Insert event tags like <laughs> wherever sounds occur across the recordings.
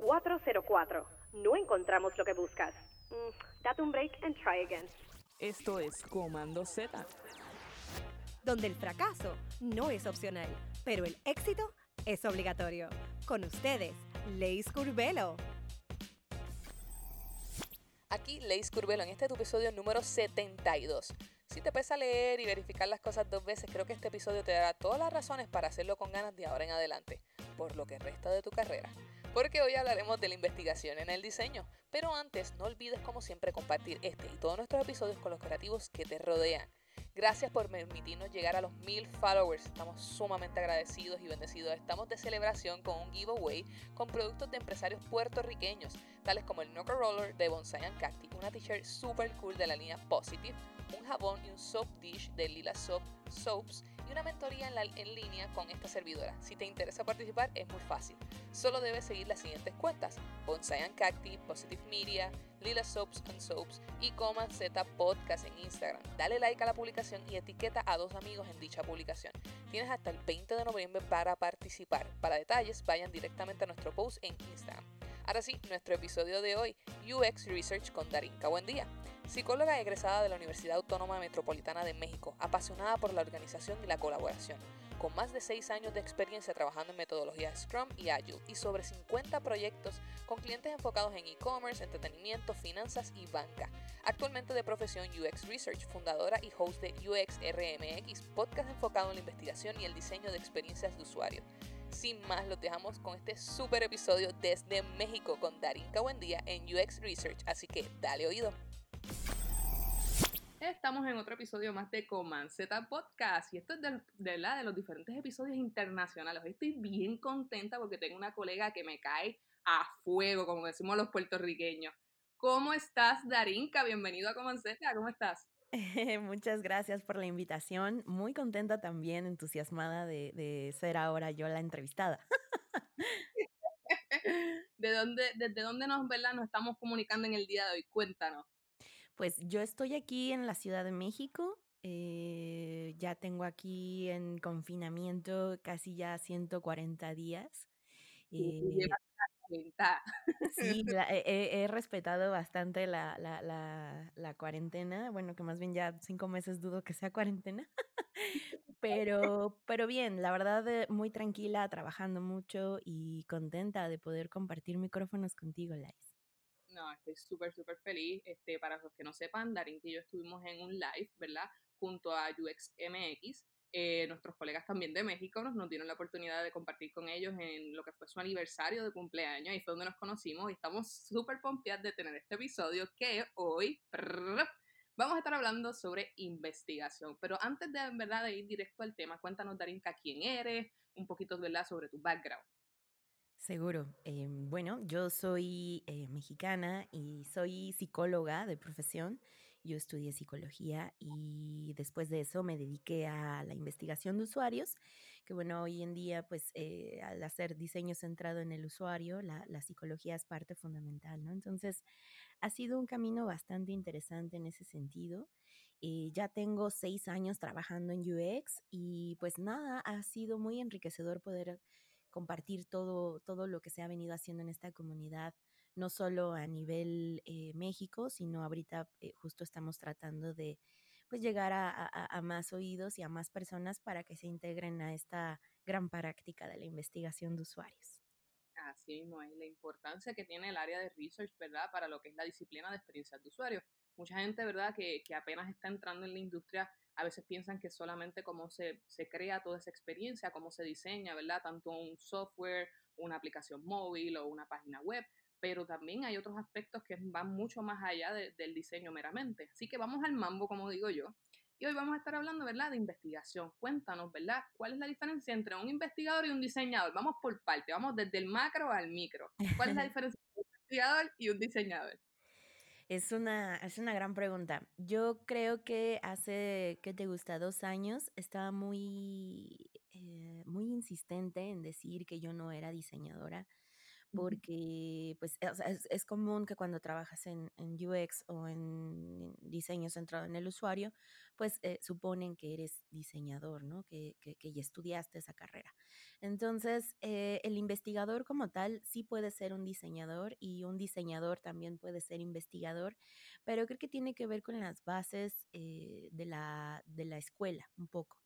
404. No encontramos lo que buscas. Mm, date un break and try again. Esto es Comando Z. Donde el fracaso no es opcional, pero el éxito es obligatorio. Con ustedes, Leis Curvelo. Aquí Leis Curvelo en este tu episodio número 72. Si te pesa leer y verificar las cosas dos veces, creo que este episodio te dará todas las razones para hacerlo con ganas de ahora en adelante, por lo que resta de tu carrera porque hoy hablaremos de la investigación en el diseño. Pero antes, no olvides como siempre compartir este y todos nuestros episodios con los creativos que te rodean. Gracias por permitirnos llegar a los mil followers. Estamos sumamente agradecidos y bendecidos. Estamos de celebración con un giveaway con productos de empresarios puertorriqueños, tales como el Knuckle Roller de Bonsai and Cacti, una t-shirt super cool de la línea Positive, un jabón y un soap dish de Lila Soap Soaps y una mentoría en, línea con esta servidora. Si te interesa participar, es muy fácil. Solo debes seguir las siguientes cuentas: Bonsai and Cacti, Positive Media, Lila Soaps and Soaps y Coman Z Podcast en Instagram. Dale like a la publicación y etiqueta a dos amigos en dicha publicación. Tienes hasta el 20 de noviembre para participar. Para detalles, vayan directamente a nuestro post en Instagram. Ahora sí, nuestro episodio de hoy, UX Research con Darinka. Buen día. Psicóloga egresada de la Universidad Autónoma Metropolitana de México, apasionada por la organización y la colaboración, con más de 6 años de experiencia trabajando en metodología Scrum y Agile y sobre 50 proyectos con clientes enfocados en e-commerce, entretenimiento, finanzas y banca. Actualmente de profesión UX Research, fundadora y host de UX RMX, podcast enfocado en la investigación y el diseño de experiencias de usuario. Sin más, los dejamos con este super episodio desde México con Darinka Buendía en UX Research, así que dale oído. Estamos en otro episodio más de Comanceta Podcast y esto es de, de, de los diferentes episodios internacionales. Hoy estoy bien contenta porque tengo una colega que me cae a fuego, como decimos los puertorriqueños. ¿Cómo estás, Darinka? Bienvenido a Comanceta, ¿cómo estás? <laughs> Muchas gracias por la invitación. Muy contenta también, entusiasmada de, de ser ahora yo la entrevistada. <laughs> ¿De dónde, ¿Desde dónde nos, ¿verdad? nos estamos comunicando en el día de hoy? Cuéntanos. Pues yo estoy aquí en la Ciudad de México. Eh, ya tengo aquí en confinamiento casi ya 140 días. Eh, sí, <laughs> la, he, he, respetado bastante la, la, la, la, cuarentena. Bueno, que más bien ya cinco meses dudo que sea cuarentena. <laughs> pero, pero bien, la verdad, eh, muy tranquila, trabajando mucho y contenta de poder compartir micrófonos contigo, Lais. No, estoy súper, súper feliz. Este, para los que no sepan, Darín y yo estuvimos en un live, ¿verdad? Junto a UXMX. Eh, nuestros colegas también de México nos, nos, dieron la oportunidad de compartir con ellos en lo que fue su aniversario de cumpleaños y fue donde nos conocimos y estamos súper pompeados de tener este episodio que hoy prrr, vamos a estar hablando sobre investigación. Pero antes de, ¿verdad? de ir directo al tema, cuéntanos, Darinka, quién eres, un poquito ¿verdad? sobre tu background. Seguro. Eh, bueno, yo soy eh, mexicana y soy psicóloga de profesión. Yo estudié psicología y después de eso me dediqué a la investigación de usuarios, que bueno, hoy en día pues eh, al hacer diseño centrado en el usuario, la, la, psicología es parte fundamental, ¿no? Entonces ha sido un camino bastante interesante en ese sentido. Eh, ya tengo seis años trabajando en UX y pues nada, ha sido muy enriquecedor poder compartir todo, todo lo que se ha venido haciendo en esta comunidad, no solo a nivel eh, México, sino ahorita eh, justo estamos tratando de pues llegar a, más oídos y a más personas para que se integren a esta gran práctica de la investigación de usuarios. Así mismo es la importancia que tiene el área de research, ¿verdad? Para lo que es la disciplina de experiencias de usuario. Mucha gente, ¿verdad? Que, que apenas está entrando en la industria a veces piensan que solamente cómo se, se, crea toda esa experiencia, cómo se diseña, ¿verdad? Tanto un software, una aplicación móvil o una página web, pero también hay otros aspectos que van mucho más allá de, del diseño meramente. Así que vamos al mambo, como digo yo. Y hoy vamos a estar hablando, ¿verdad?, de investigación. Cuéntanos, ¿verdad?, cuál es la diferencia entre un investigador y un diseñador. Vamos por parte, vamos desde el macro al micro. ¿Cuál es la <laughs> diferencia entre un investigador y un diseñador? Es una, es una gran pregunta. Yo creo que hace, ¿qué te gusta? Dos años estaba muy, eh, muy insistente en decir que yo no era diseñadora porque pues es, es, común que cuando trabajas en, en UX o en diseño centrado en el usuario, pues eh, suponen que eres diseñador, ¿no? Que, que, que ya estudiaste esa carrera. Entonces, eh, el investigador como tal sí puede ser un diseñador y un diseñador también puede ser investigador, pero creo que tiene que ver con las bases eh, de, la, de la escuela un poco.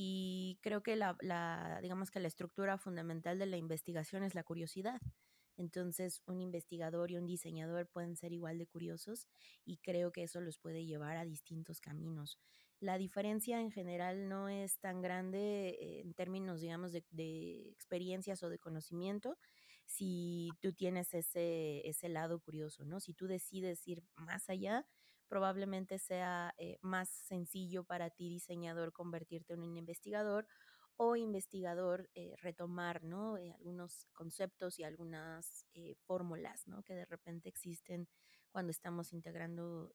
Y creo que la, la, digamos que la estructura fundamental de la investigación es la curiosidad. Entonces, un investigador y un diseñador pueden ser igual de curiosos y creo que eso los puede llevar a distintos caminos. La diferencia en general no es tan grande en términos, digamos, de, de, experiencias o de conocimiento si tú tienes ese, ese lado curioso, ¿no? Si tú decides ir más allá, probablemente sea eh, más sencillo para ti, diseñador, convertirte en un investigador o investigador eh, retomar ¿no? Eh, algunos conceptos y algunas eh, fórmulas ¿no? que de repente existen cuando estamos integrando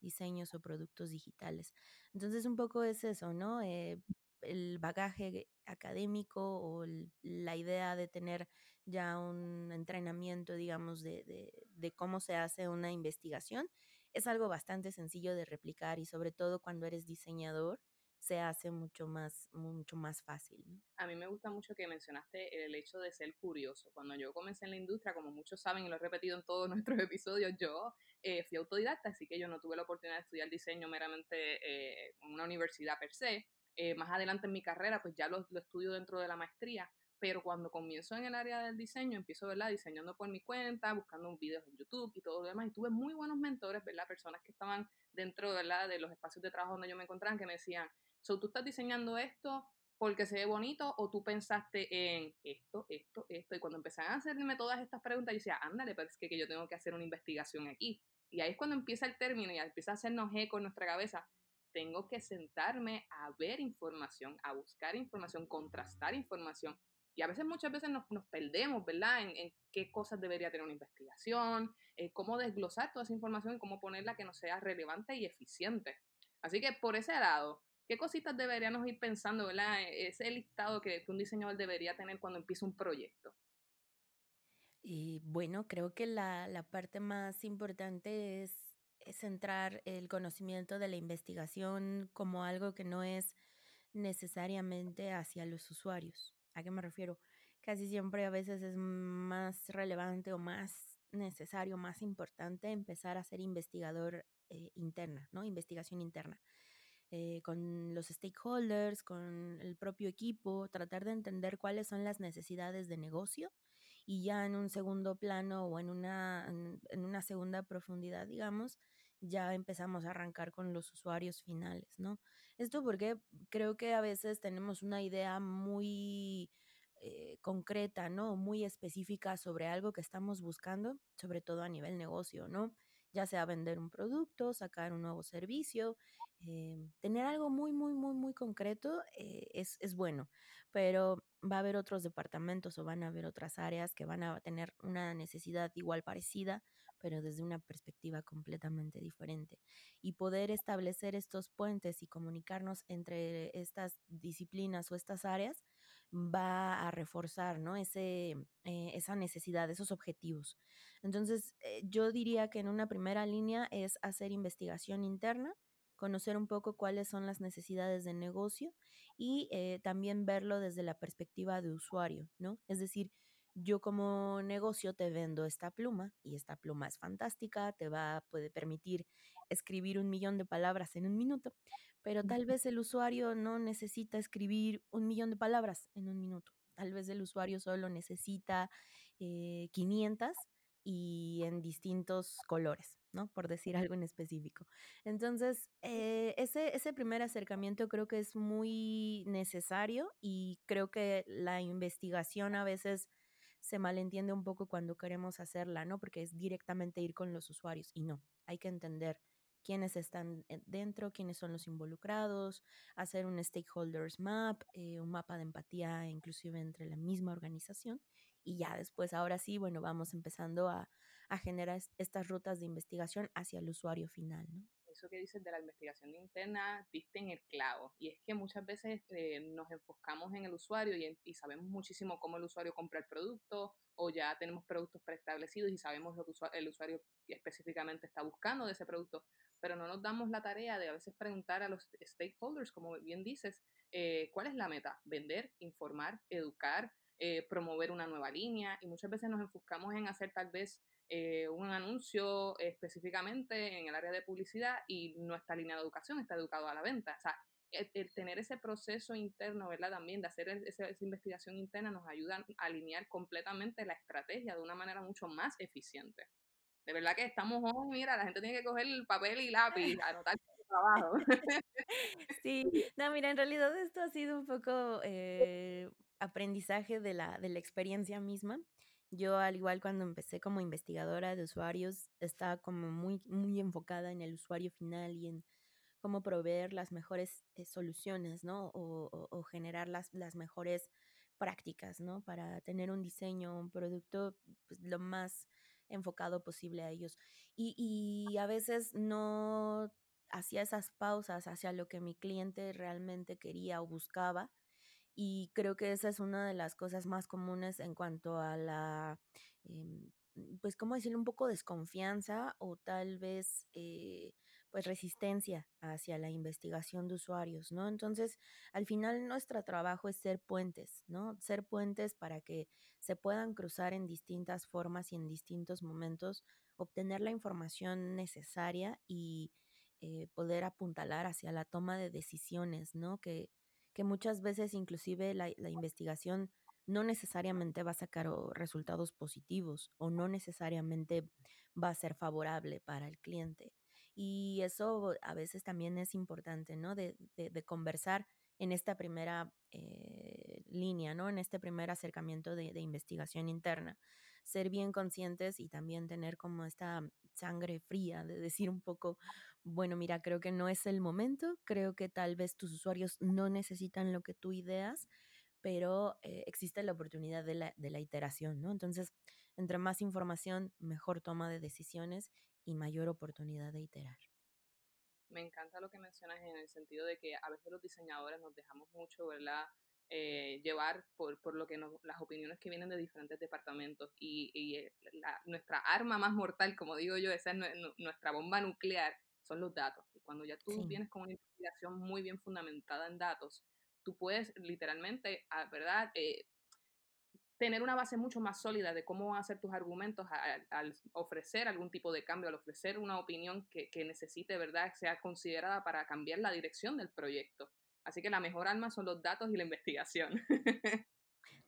diseños o productos digitales. Entonces un poco es eso, ¿no? El bagaje académico o la idea de tener ya un entrenamiento, digamos, de cómo se hace una investigación es algo bastante sencillo de replicar y sobre todo cuando eres diseñador se hace mucho más, mucho más fácil. A mí me gusta mucho que mencionaste el hecho de ser curioso. Cuando yo comencé en la industria, como muchos saben y lo he repetido en todos <laughs> nuestros episodios, yo eh, fui autodidacta, así que yo no tuve la oportunidad de estudiar diseño meramente eh, en una universidad per se. Eh, más adelante en mi carrera, pues ya lo, lo estudio dentro de la maestría, pero cuando comienzo en el área del diseño, empiezo, ¿verdad? Diseñando por mi cuenta, buscando videos en YouTube y todo lo demás, y tuve muy buenos mentores, ¿verdad? Personas que estaban dentro, ¿verdad? De los espacios de trabajo donde yo me encontraba, que me decían, so, tú estás diseñando esto porque se ve bonito o tú pensaste en esto, esto, esto, y cuando empezaron a hacerme todas estas preguntas, yo decía, ándale, pero es que, que yo tengo que hacer una investigación aquí. Y ahí es cuando empieza el término y empieza a hacernos eco en nuestra cabeza, tengo que sentarme a ver información, a buscar información, contrastar información y a veces, muchas veces nos, nos perdemos, ¿verdad? En, en, qué cosas debería tener una investigación, eh, cómo desglosar toda esa información y cómo ponerla que nos sea relevante y eficiente. Así que por ese lado, ¿qué cositas deberíamos ir pensando, ¿verdad? E, ese listado que, que un diseñador debería tener cuando empieza un proyecto. Y bueno, creo que la, la parte más importante es, es centrar el conocimiento de la investigación como algo que no es necesariamente hacia los usuarios. ¿A qué me refiero? Casi siempre a veces es más relevante o más necesario, más importante empezar a ser investigador eh, interna, ¿no? Investigación interna. Eh, con los stakeholders, con el propio equipo, tratar de entender cuáles son las necesidades de negocio y ya en un segundo plano o en una, en, una segunda profundidad, digamos, ya empezamos a arrancar con los usuarios finales, ¿no? Esto porque creo que a veces tenemos una idea muy eh, concreta, ¿no? Muy específica sobre algo que estamos buscando, sobre todo a nivel negocio, ¿no? Ya sea vender un producto, sacar un nuevo servicio, eh, tener algo muy, muy, muy, muy concreto eh, es, es bueno, pero va a haber otros departamentos o van a haber otras áreas que van a tener una necesidad igual parecida, pero desde una perspectiva completamente diferente. Y poder establecer estos puentes y comunicarnos entre estas disciplinas o estas áreas va a reforzar ¿no? Ese, eh, esa necesidad, esos objetivos. Entonces, eh, yo diría que en una primera línea es hacer investigación interna, conocer un poco cuáles son las necesidades de negocio y eh, también verlo desde la perspectiva de usuario, ¿no? Es decir, yo como negocio te vendo esta pluma y esta pluma es fantástica, te va, puede permitir escribir un millón de palabras en un minuto, pero tal vez el usuario no necesita escribir un millón de palabras en un minuto. Tal vez el usuario solo necesita eh, 500 y en distintos colores, ¿no? Por decir algo en específico. Entonces, eh, ese, ese primer acercamiento creo que es muy necesario y creo que la investigación a veces se malentiende un poco cuando queremos hacerla, ¿no? Porque es directamente ir con los usuarios y no, hay que entender quiénes están dentro, quiénes son los involucrados, hacer un stakeholders map, eh, un mapa de empatía inclusive entre la misma organización y ya después, ahora sí, bueno, vamos empezando a, a generar estas rutas de investigación hacia el usuario final, ¿no? Eso que dices de la investigación interna, diste en el clavo. Y es que muchas veces eh, nos enfocamos en el usuario y, sabemos muchísimo cómo el usuario compra el producto o ya tenemos productos preestablecidos y sabemos lo que el usuario específicamente está buscando de ese producto, pero no nos damos la tarea de a veces preguntar a los stakeholders, como bien dices, eh, ¿cuál es la meta? Vender, informar, educar, eh, promover una nueva línea y muchas veces nos enfocamos en hacer tal vez eh, un anuncio específicamente en el área de publicidad y nuestra línea de educación está educada a la venta. O sea, el, tener ese proceso interno, ¿verdad? También de hacer esa, investigación interna nos ayuda a alinear completamente la estrategia de una manera mucho más eficiente. De verdad que estamos hoy, mira, la gente tiene que coger el papel y lápiz, anotar trabajo. <laughs> Sí, no, mira, en realidad esto ha sido un poco eh, aprendizaje de la, de la experiencia misma. Yo, al igual cuando empecé como investigadora de usuarios, estaba como muy, muy enfocada en el usuario final y en cómo proveer las mejores eh, soluciones, ¿no? O, generar las, las mejores prácticas, ¿no? Para tener un diseño, un producto pues, lo más enfocado posible a ellos. Y, y a veces no hacía esas pausas hacia lo que mi cliente realmente quería o buscaba y creo que esa es una de las cosas más comunes en cuanto a la, em, pues, ¿cómo decirlo? Un poco desconfianza o tal vez, eh, pues, resistencia hacia la investigación de usuarios, ¿no? Entonces, al final nuestro trabajo es ser puentes, ¿no? Ser puentes para que se puedan cruzar en distintas formas y en distintos momentos, obtener la información necesaria y eh, poder apuntalar hacia la toma de decisiones, ¿no? Que, que muchas veces inclusive la, investigación no necesariamente va a sacar resultados positivos o no necesariamente va a ser favorable para el cliente. Y eso a veces también es importante, ¿no? De, conversar en esta primera eh, línea, ¿no? En este primer acercamiento de, de, investigación interna. Ser bien conscientes y también tener como esta sangre fría de decir un poco, bueno, mira, creo que no es el momento, creo que tal vez tus usuarios no necesitan lo que tú ideas, pero eh, existe la oportunidad de la, de la iteración, ¿no? Entonces, entre más información, mejor toma de decisiones y mayor oportunidad de iterar. Me encanta lo que mencionas en el sentido de que a veces los diseñadores nos dejamos mucho, ¿verdad? Eh, llevar por, por lo que nos, las opiniones que vienen de diferentes departamentos y, y eh, nuestra arma más mortal, como digo yo, esa es nuestra bomba nuclear, son los datos. Y cuando ya tú vienes con una investigación muy bien fundamentada en datos, tú puedes literalmente, ah, ¿verdad? Eh, tener una base mucho más sólida de cómo van a ser tus argumentos al, ofrecer algún tipo de cambio, al ofrecer una opinión que, que, necesite, ¿verdad?, sea considerada para cambiar la dirección del proyecto. Así que la mejor arma son los datos y la investigación.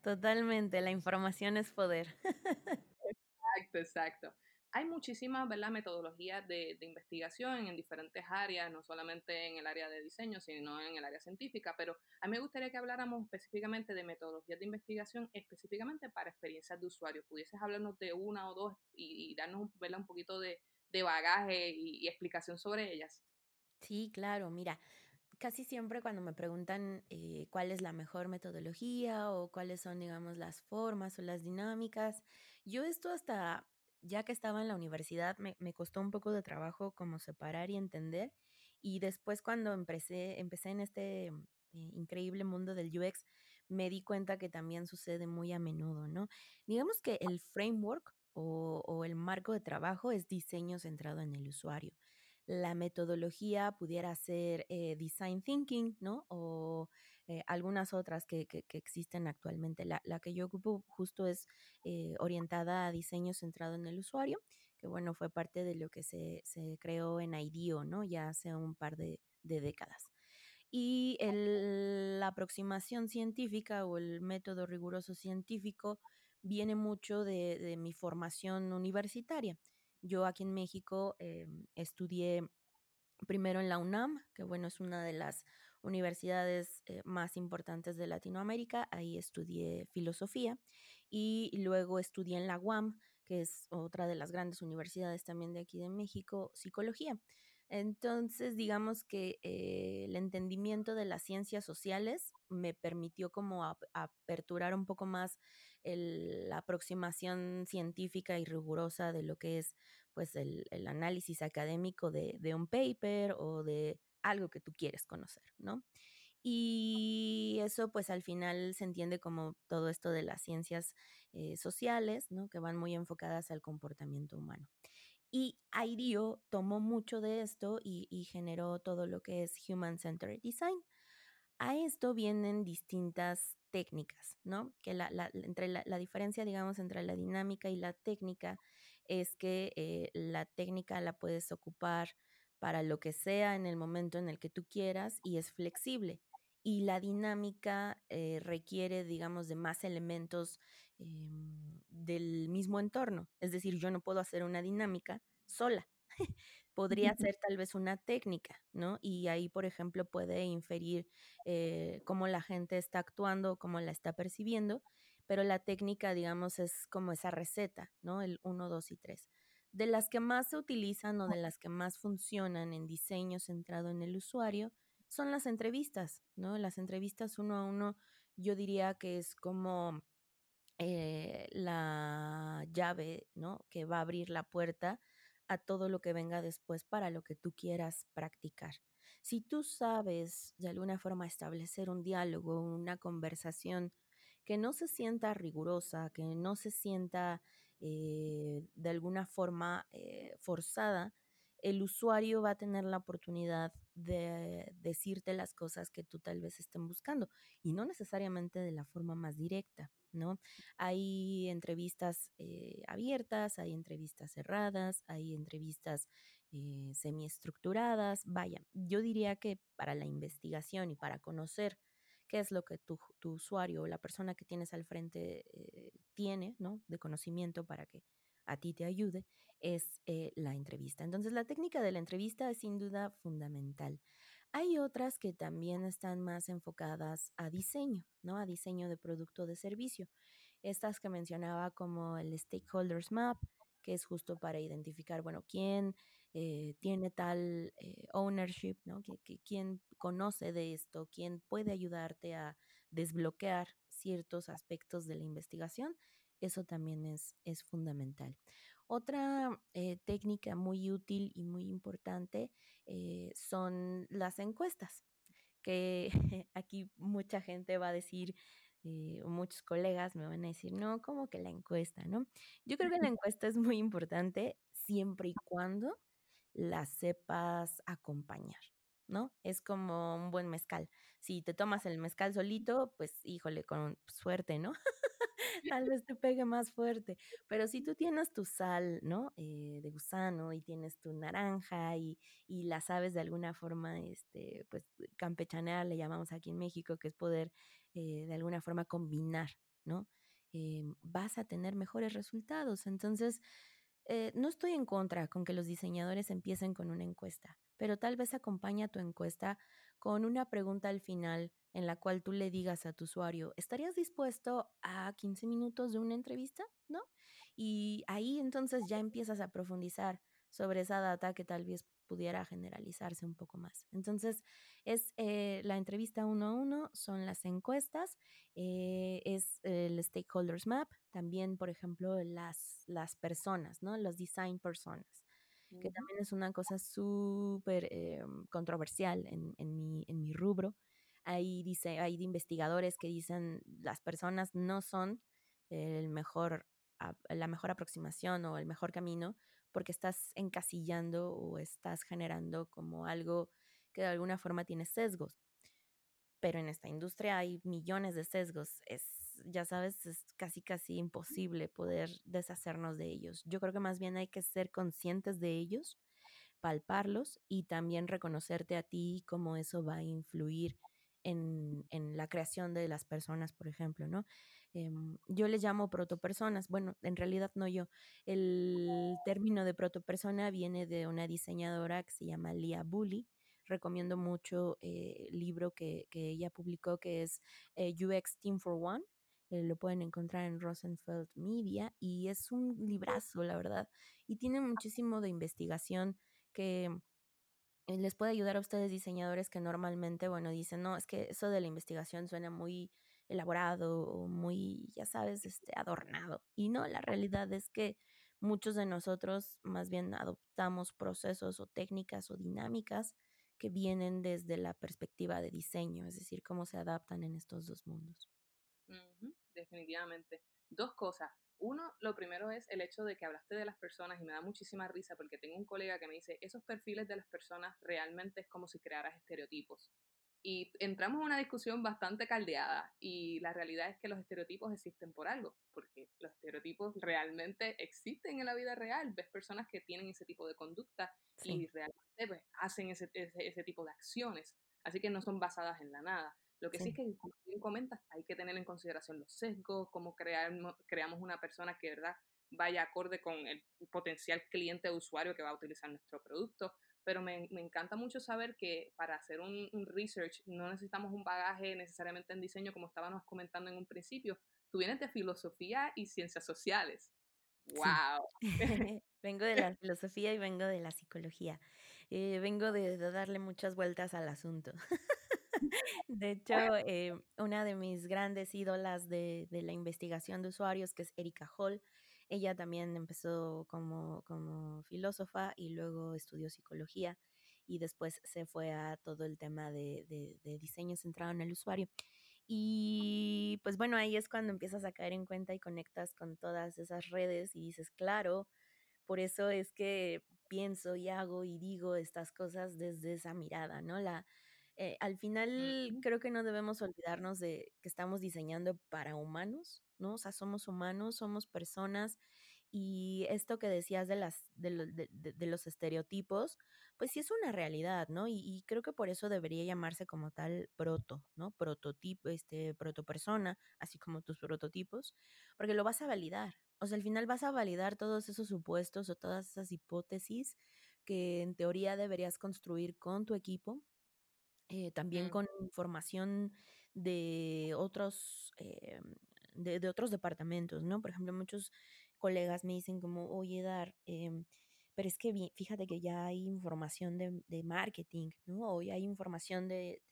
Totalmente, la información es poder. exacto, exacto hay muchísimas ¿verdad? metodologías de, de, investigación en diferentes áreas, no solamente en el área de diseño, sino en el área científica, pero a mí me gustaría que habláramos específicamente de metodologías de investigación, específicamente para experiencias de usuario. ¿Pudieses hablarnos de una o dos y, darnos ¿verdad? un poquito de, de bagaje y, y, explicación sobre ellas? Sí, claro, mira. Casi siempre cuando me preguntan eh, cuál es la mejor metodología o cuáles son, digamos, las formas o las dinámicas, yo esto hasta ya que estaba en la universidad me, costó un poco de trabajo como separar y entender. Y después cuando empecé, empecé en este eh, increíble mundo del UX, me di cuenta que también sucede muy a menudo, ¿no? Digamos que el framework o, o el marco de trabajo es diseño centrado en el usuario la metodología pudiera ser eh, design thinking, ¿no? O eh, algunas otras que, que, existen actualmente. La, la, que yo ocupo justo es eh, orientada a diseño centrado en el usuario, que bueno, fue parte de lo que se, se creó en IDEO, ¿no? Ya hace un par de, de décadas. Y el, la aproximación científica o el método riguroso científico viene mucho de, de mi formación universitaria. Yo aquí en México em, estudié primero en la UNAM, que bueno, es una de las universidades eh, más importantes de Latinoamérica, ahí estudié filosofía y luego estudié en la UAM, que es otra de las grandes universidades también de aquí de México, psicología. Entonces, digamos que eh, el entendimiento de las ciencias sociales me permitió como aperturar un poco más la aproximación científica y rigurosa de lo que es pues el, análisis académico de, un paper o de algo que tú quieres conocer, ¿no? Y eso pues al final se entiende como todo esto de las ciencias eh, sociales, ¿no? Que van muy enfocadas al comportamiento humano. Y IDEO tomó mucho de esto y, generó todo lo que es Human Centered Design. A esto vienen distintas técnicas, ¿no? Que la, entre la, diferencia, digamos, entre la dinámica y la técnica es que eh, la técnica la puedes ocupar para lo que sea en el momento en el que tú quieras y es flexible. Y la dinámica eh, requiere, digamos, de más elementos em, del mismo entorno. Es decir, yo no puedo hacer una dinámica sola. <laughs> Podría ser tal vez una técnica, ¿no? Y ahí, por ejemplo, puede inferir eh, cómo la gente está actuando, cómo la está percibiendo, pero la técnica, digamos, es como esa receta, ¿no? El 1, 2 y 3. De las que más se utilizan o de las que más funcionan en diseño centrado en el usuario son las entrevistas, ¿no? Las entrevistas uno a uno, yo diría que es como eh, la llave, ¿no? Que va a abrir la puerta a todo lo que venga después para lo que tú quieras practicar. Si tú sabes de alguna forma establecer un diálogo, una conversación que no se sienta rigurosa, que no se sienta eh, de alguna forma eh, forzada, el usuario va a tener la oportunidad de decirte las cosas que tú tal vez estén buscando y no necesariamente de la forma más directa, ¿no? Hay entrevistas eh, abiertas, hay entrevistas cerradas, hay entrevistas eh, semiestructuradas. Vaya, yo diría que para la investigación y para conocer qué es lo que tu, usuario o la persona que tienes al frente eh, tiene, ¿no? De conocimiento para que a ti te ayude, es la entrevista. Entonces, la técnica de la entrevista es sin duda fundamental. Hay otras que también están más enfocadas a diseño, ¿no? A diseño de producto de servicio. Estas que mencionaba como el Stakeholders Map, que es justo para identificar, bueno, quién eh, tiene tal eh, ownership, ¿no? quién conoce de esto, quién puede ayudarte a desbloquear ciertos aspectos de la investigación eso también es, es fundamental. Otra eh, técnica muy útil y muy importante eh, son las encuestas, que <laughs> aquí mucha gente va a decir, eh, muchos colegas me van a decir, no, como que la encuesta, ¿no? Yo creo que la encuesta es muy importante siempre y cuando la sepas acompañar. ¿no? Es como un buen mezcal. Si te tomas el mezcal solito, pues híjole, con suerte, ¿no? <laughs> tal vez te pegue más fuerte. Pero si tú tienes tu sal, ¿no? Eh, de gusano y tienes tu naranja y, y, la sabes de alguna forma, este, pues campechanear, le llamamos aquí en México, que es poder eh, de alguna forma combinar, ¿no? Eh, vas a tener mejores resultados. Entonces, no estoy en contra con que los diseñadores empiecen con una encuesta, pero tal vez acompaña tu encuesta con una pregunta al final en la cual tú le digas a tu usuario, ¿estarías dispuesto a 15 minutos de una entrevista? ¿No? Y ahí entonces ya empiezas a profundizar sobre esa data que tal vez pudiera generalizarse un poco más. Entonces, es eh, la entrevista uno a uno, son las encuestas, eh, es el Stakeholders Map, también, por ejemplo, las, las personas, ¿no? Los design personas, que también es una cosa súper eh, controversial en, en, mi, en mi rubro. Hay, dice, hay investigadores que dicen las personas no son el mejor, la mejor aproximación o el mejor camino porque estás encasillando o estás generando como algo que de alguna forma tiene sesgos. Pero en esta industria hay millones de sesgos. Es, ya sabes, es casi casi imposible poder deshacernos de ellos. Yo creo que más bien hay que ser conscientes de ellos, palparlos y también reconocerte a ti cómo eso va a influir en, en, la creación de las personas, por ejemplo, ¿no? Em, yo les llamo protopersonas, bueno, en realidad no yo. El término de protopersona viene de una diseñadora que se llama Lia Bully. Recomiendo mucho eh, el libro que, que, ella publicó, que es eh, UX Team for One. Eh, lo pueden encontrar en Rosenfeld Media y es un librazo, la verdad. Y tiene muchísimo de investigación que eh, les puede ayudar a ustedes diseñadores que normalmente, bueno, dicen, no, es que eso de la investigación suena muy elaborado o muy, ya sabes, este, adornado. Y no, la realidad es que muchos de nosotros más bien adoptamos procesos o técnicas o dinámicas que vienen desde la perspectiva de diseño, es decir, cómo se adaptan en estos dos mundos. definitivamente. Dos cosas. Uno, lo primero es el hecho de que hablaste de las personas y me da muchísima risa porque tengo un colega que me dice, esos perfiles de las personas realmente es como si crearas estereotipos. Y entramos en una discusión bastante caldeada y la realidad es que los estereotipos existen por algo, porque los estereotipos realmente existen en la vida real. Ves personas que tienen ese tipo de conducta y realmente pues, hacen ese, ese, tipo de acciones, así que no son basadas en la nada. Lo que sí, es que, como bien comentas, hay que tener en consideración los sesgos, cómo crear, creamos una persona que, ¿verdad?, vaya acorde con el potencial cliente o usuario que va a utilizar nuestro producto pero me, me, encanta mucho saber que para hacer un, un, research no necesitamos un bagaje necesariamente en diseño, como estábamos comentando en un principio. Tú vienes de filosofía y ciencias sociales. ¡Wow! <laughs> vengo de la filosofía y vengo de la psicología. Eh, vengo de, de, darle muchas vueltas al asunto. <laughs> de hecho, eh, una de mis grandes ídolas de, de la investigación de usuarios, que es Erika Hall, ella también empezó como, como filósofa y luego estudió psicología y después se fue a todo el tema de, de, diseño centrado en el usuario. Y pues bueno, ahí es cuando empiezas a caer en cuenta y conectas con todas esas redes y dices, claro, por eso es que pienso y hago y digo estas cosas desde esa mirada, ¿no? La, eh, al final creo que no debemos olvidarnos de que estamos diseñando para humanos, ¿no? O sea, somos humanos, somos personas y esto que decías de, las, de, los estereotipos, pues sí es una realidad, ¿no? Y, creo que por eso debería llamarse como tal proto, ¿no? Prototipo, este, protopersona, así como tus prototipos, porque lo vas a validar. O sea, al final vas a validar todos esos supuestos o todas esas hipótesis que en teoría deberías construir con tu equipo, eh, también con información de otros eh, de, otros departamentos, ¿no? Por ejemplo, muchos colegas me dicen como, oye, Dar, em, pero es que fíjate que ya hay información de, marketing, ¿no? O ya hay información de,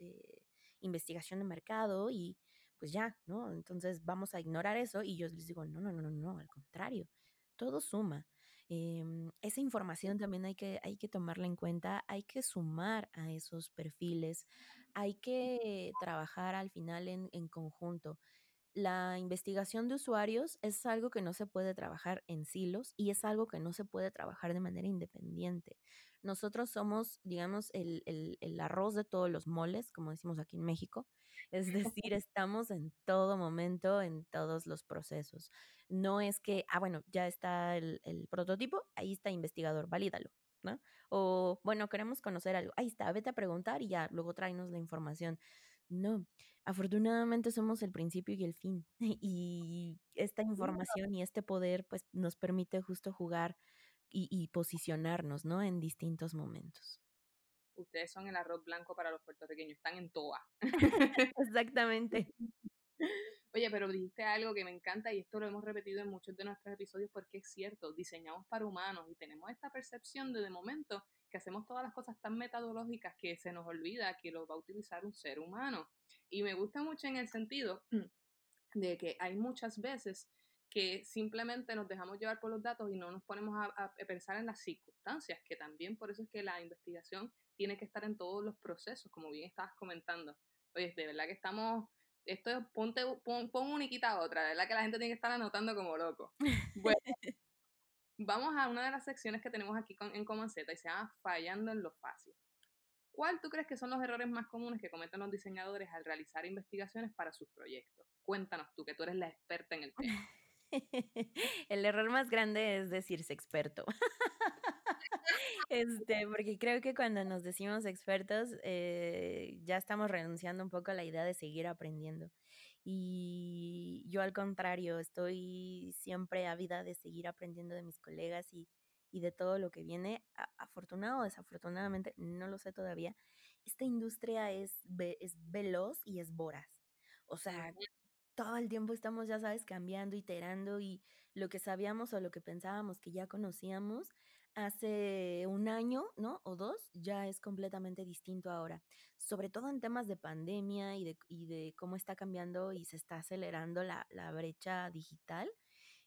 investigación de mercado y pues ya, ¿no? Entonces vamos a ignorar eso y yo les digo, no, no, no, no, no, al contrario, todo suma. Em, esa información también hay que, hay que tomarla en cuenta, hay que sumar a esos perfiles, hay que trabajar al final en, en conjunto la investigación de usuarios es algo que no se puede trabajar en silos y es algo que no se puede trabajar de manera independiente. Nosotros somos, digamos, el, arroz de todos los moles, como decimos aquí en México. Es decir, <laughs> estamos en todo momento, en todos los procesos. No es que, ah, bueno, ya está el, el prototipo, ahí está investigador, valídalo. ¿no? O, bueno, queremos conocer algo, ahí está, vete a preguntar y ya, luego tráenos la información. No, afortunadamente somos el principio y el fin. <laughs> Y esta información y este poder pues nos permite justo jugar y, posicionarnos, ¿no? En distintos momentos. Ustedes son el arroz blanco para los puertorriqueños, están en toa. <laughs> Exactamente. <laughs> Oye, pero dijiste algo que me encanta y esto lo hemos repetido en muchos de nuestros episodios porque es cierto, diseñamos para humanos y tenemos esta percepción de de momento que hacemos todas las cosas tan metodológicas que se nos olvida que lo va a utilizar un ser humano. Y me gusta mucho en el sentido <clears throat> de que hay muchas veces que simplemente nos dejamos llevar por los datos y no nos ponemos a, pensar en las circunstancias, que también por eso es que la investigación tiene que estar en todos los procesos, como bien estabas comentando. Oye, de verdad que estamos, esto es, ponte, pon, pon una y quita otra, de verdad que la gente tiene que estar anotando como loco. <laughs> Bueno, vamos a una de las secciones que tenemos aquí con, en Z y se llama Fallando en lo fácil. ¿Cuál tú crees que son los errores más comunes que cometen los diseñadores al realizar investigaciones para sus proyectos? Cuéntanos tú, que tú eres la experta en el tema. <laughs> el error más grande es decirse experto. <laughs> este, porque creo que cuando nos decimos expertos, eh, ya estamos renunciando un poco a la idea de seguir aprendiendo. Y yo al contrario, estoy siempre ávida de seguir aprendiendo de mis colegas y, y de todo lo que viene. afortunado o desafortunadamente, no lo sé todavía. Esta industria es, es veloz y es voraz. O sea, todo el tiempo estamos, ya sabes, cambiando, iterando y lo que sabíamos o lo que pensábamos que ya conocíamos hace un año, ¿no? O dos, ya es completamente distinto ahora. Sobre todo en temas de pandemia y de, cómo está cambiando y se está acelerando la, brecha digital.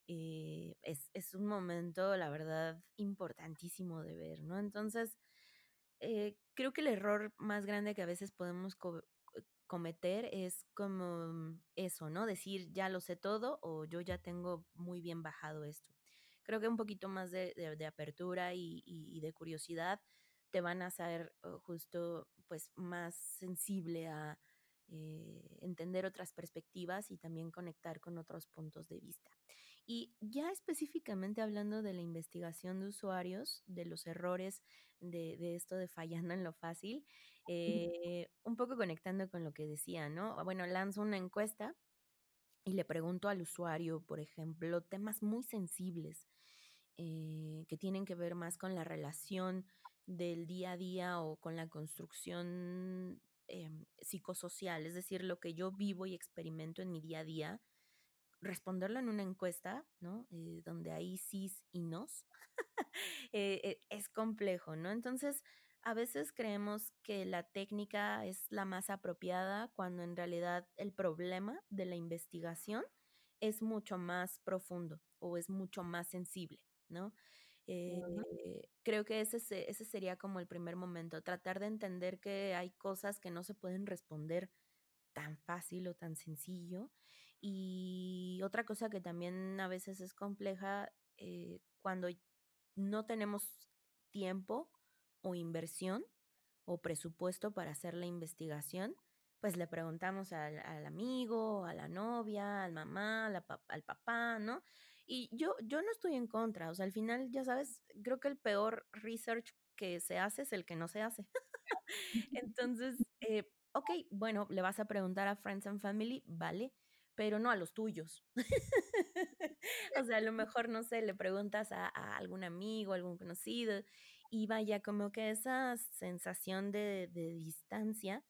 Eh, es un momento, la verdad, importantísimo de ver, ¿no? Entonces, eh, creo que el error más grande que a veces podemos cometer es como eso, ¿no? Decir, ya lo sé todo o yo ya tengo muy bien bajado esto. Creo que un poquito más de, apertura y, de curiosidad te van a hacer oh, justo pues más sensible a eh, entender otras perspectivas y también conectar con otros puntos de vista. Y ya específicamente hablando de la investigación de usuarios, de los errores de, esto de fallando en lo fácil, eh, un poco conectando con lo que decía, ¿no? Bueno, lanzo una encuesta y le pregunto al usuario, por ejemplo, temas muy sensibles eh, que tienen que ver más con la relación del día a día o con la construcción em, psicosocial, es decir, lo que yo vivo y experimento en mi día a día, responderlo en una encuesta, ¿no? Eh, donde hay sis y nos, <laughs> eh, es complejo, ¿no? Entonces, a veces creemos que la técnica es la más apropiada cuando en realidad el problema de la investigación es mucho más profundo o es mucho más sensible, ¿no? Eh, creo que ese, ese sería como el primer momento, tratar de entender que hay cosas que no se pueden responder tan fácil o tan sencillo. Y otra cosa que también a veces es compleja, eh, cuando no tenemos tiempo o inversión o presupuesto para hacer la investigación, pues le preguntamos al, amigo, a la novia, al mamá, al papá, ¿no? Y yo, yo no estoy en contra, o sea, al final, ya sabes, creo que el peor research que se hace es el que no se hace. <laughs> Entonces, eh, ok, bueno, le vas a preguntar a Friends and Family, vale, pero no a los tuyos. <laughs> o sea, a lo mejor, no sé, le preguntas a, algún amigo, algún conocido, y vaya, como que esa sensación de, de, distancia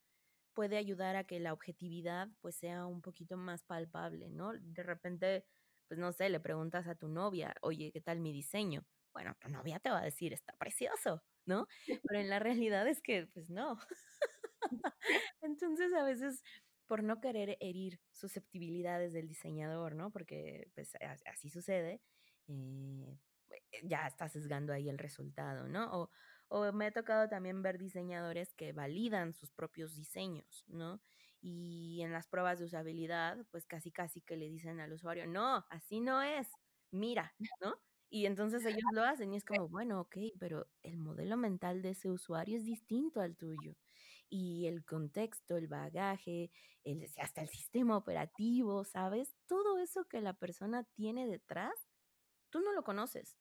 puede ayudar a que la objetividad pues sea un poquito más palpable, ¿no? De repente, pues no sé, le preguntas a tu novia, oye, ¿qué tal mi diseño? Bueno, tu novia te va a decir, está precioso, ¿no? Pero en la realidad es que, pues no. <laughs> Entonces, a veces por no querer herir susceptibilidades del diseñador, ¿no? Porque pues así sucede, eh, ya estás sesgando ahí el resultado, ¿no? O, o, me ha tocado también ver diseñadores que validan sus propios diseños, ¿no? Y en las pruebas de usabilidad, pues casi casi que le dicen al usuario, no, así no es, mira, <laughs> ¿no? Y entonces ellos lo hacen y es como, bueno, ok, pero el modelo mental de ese usuario es distinto al tuyo y el contexto, el bagaje, el, hasta el sistema operativo, ¿sabes? Todo eso que la persona tiene detrás, tú no lo conoces.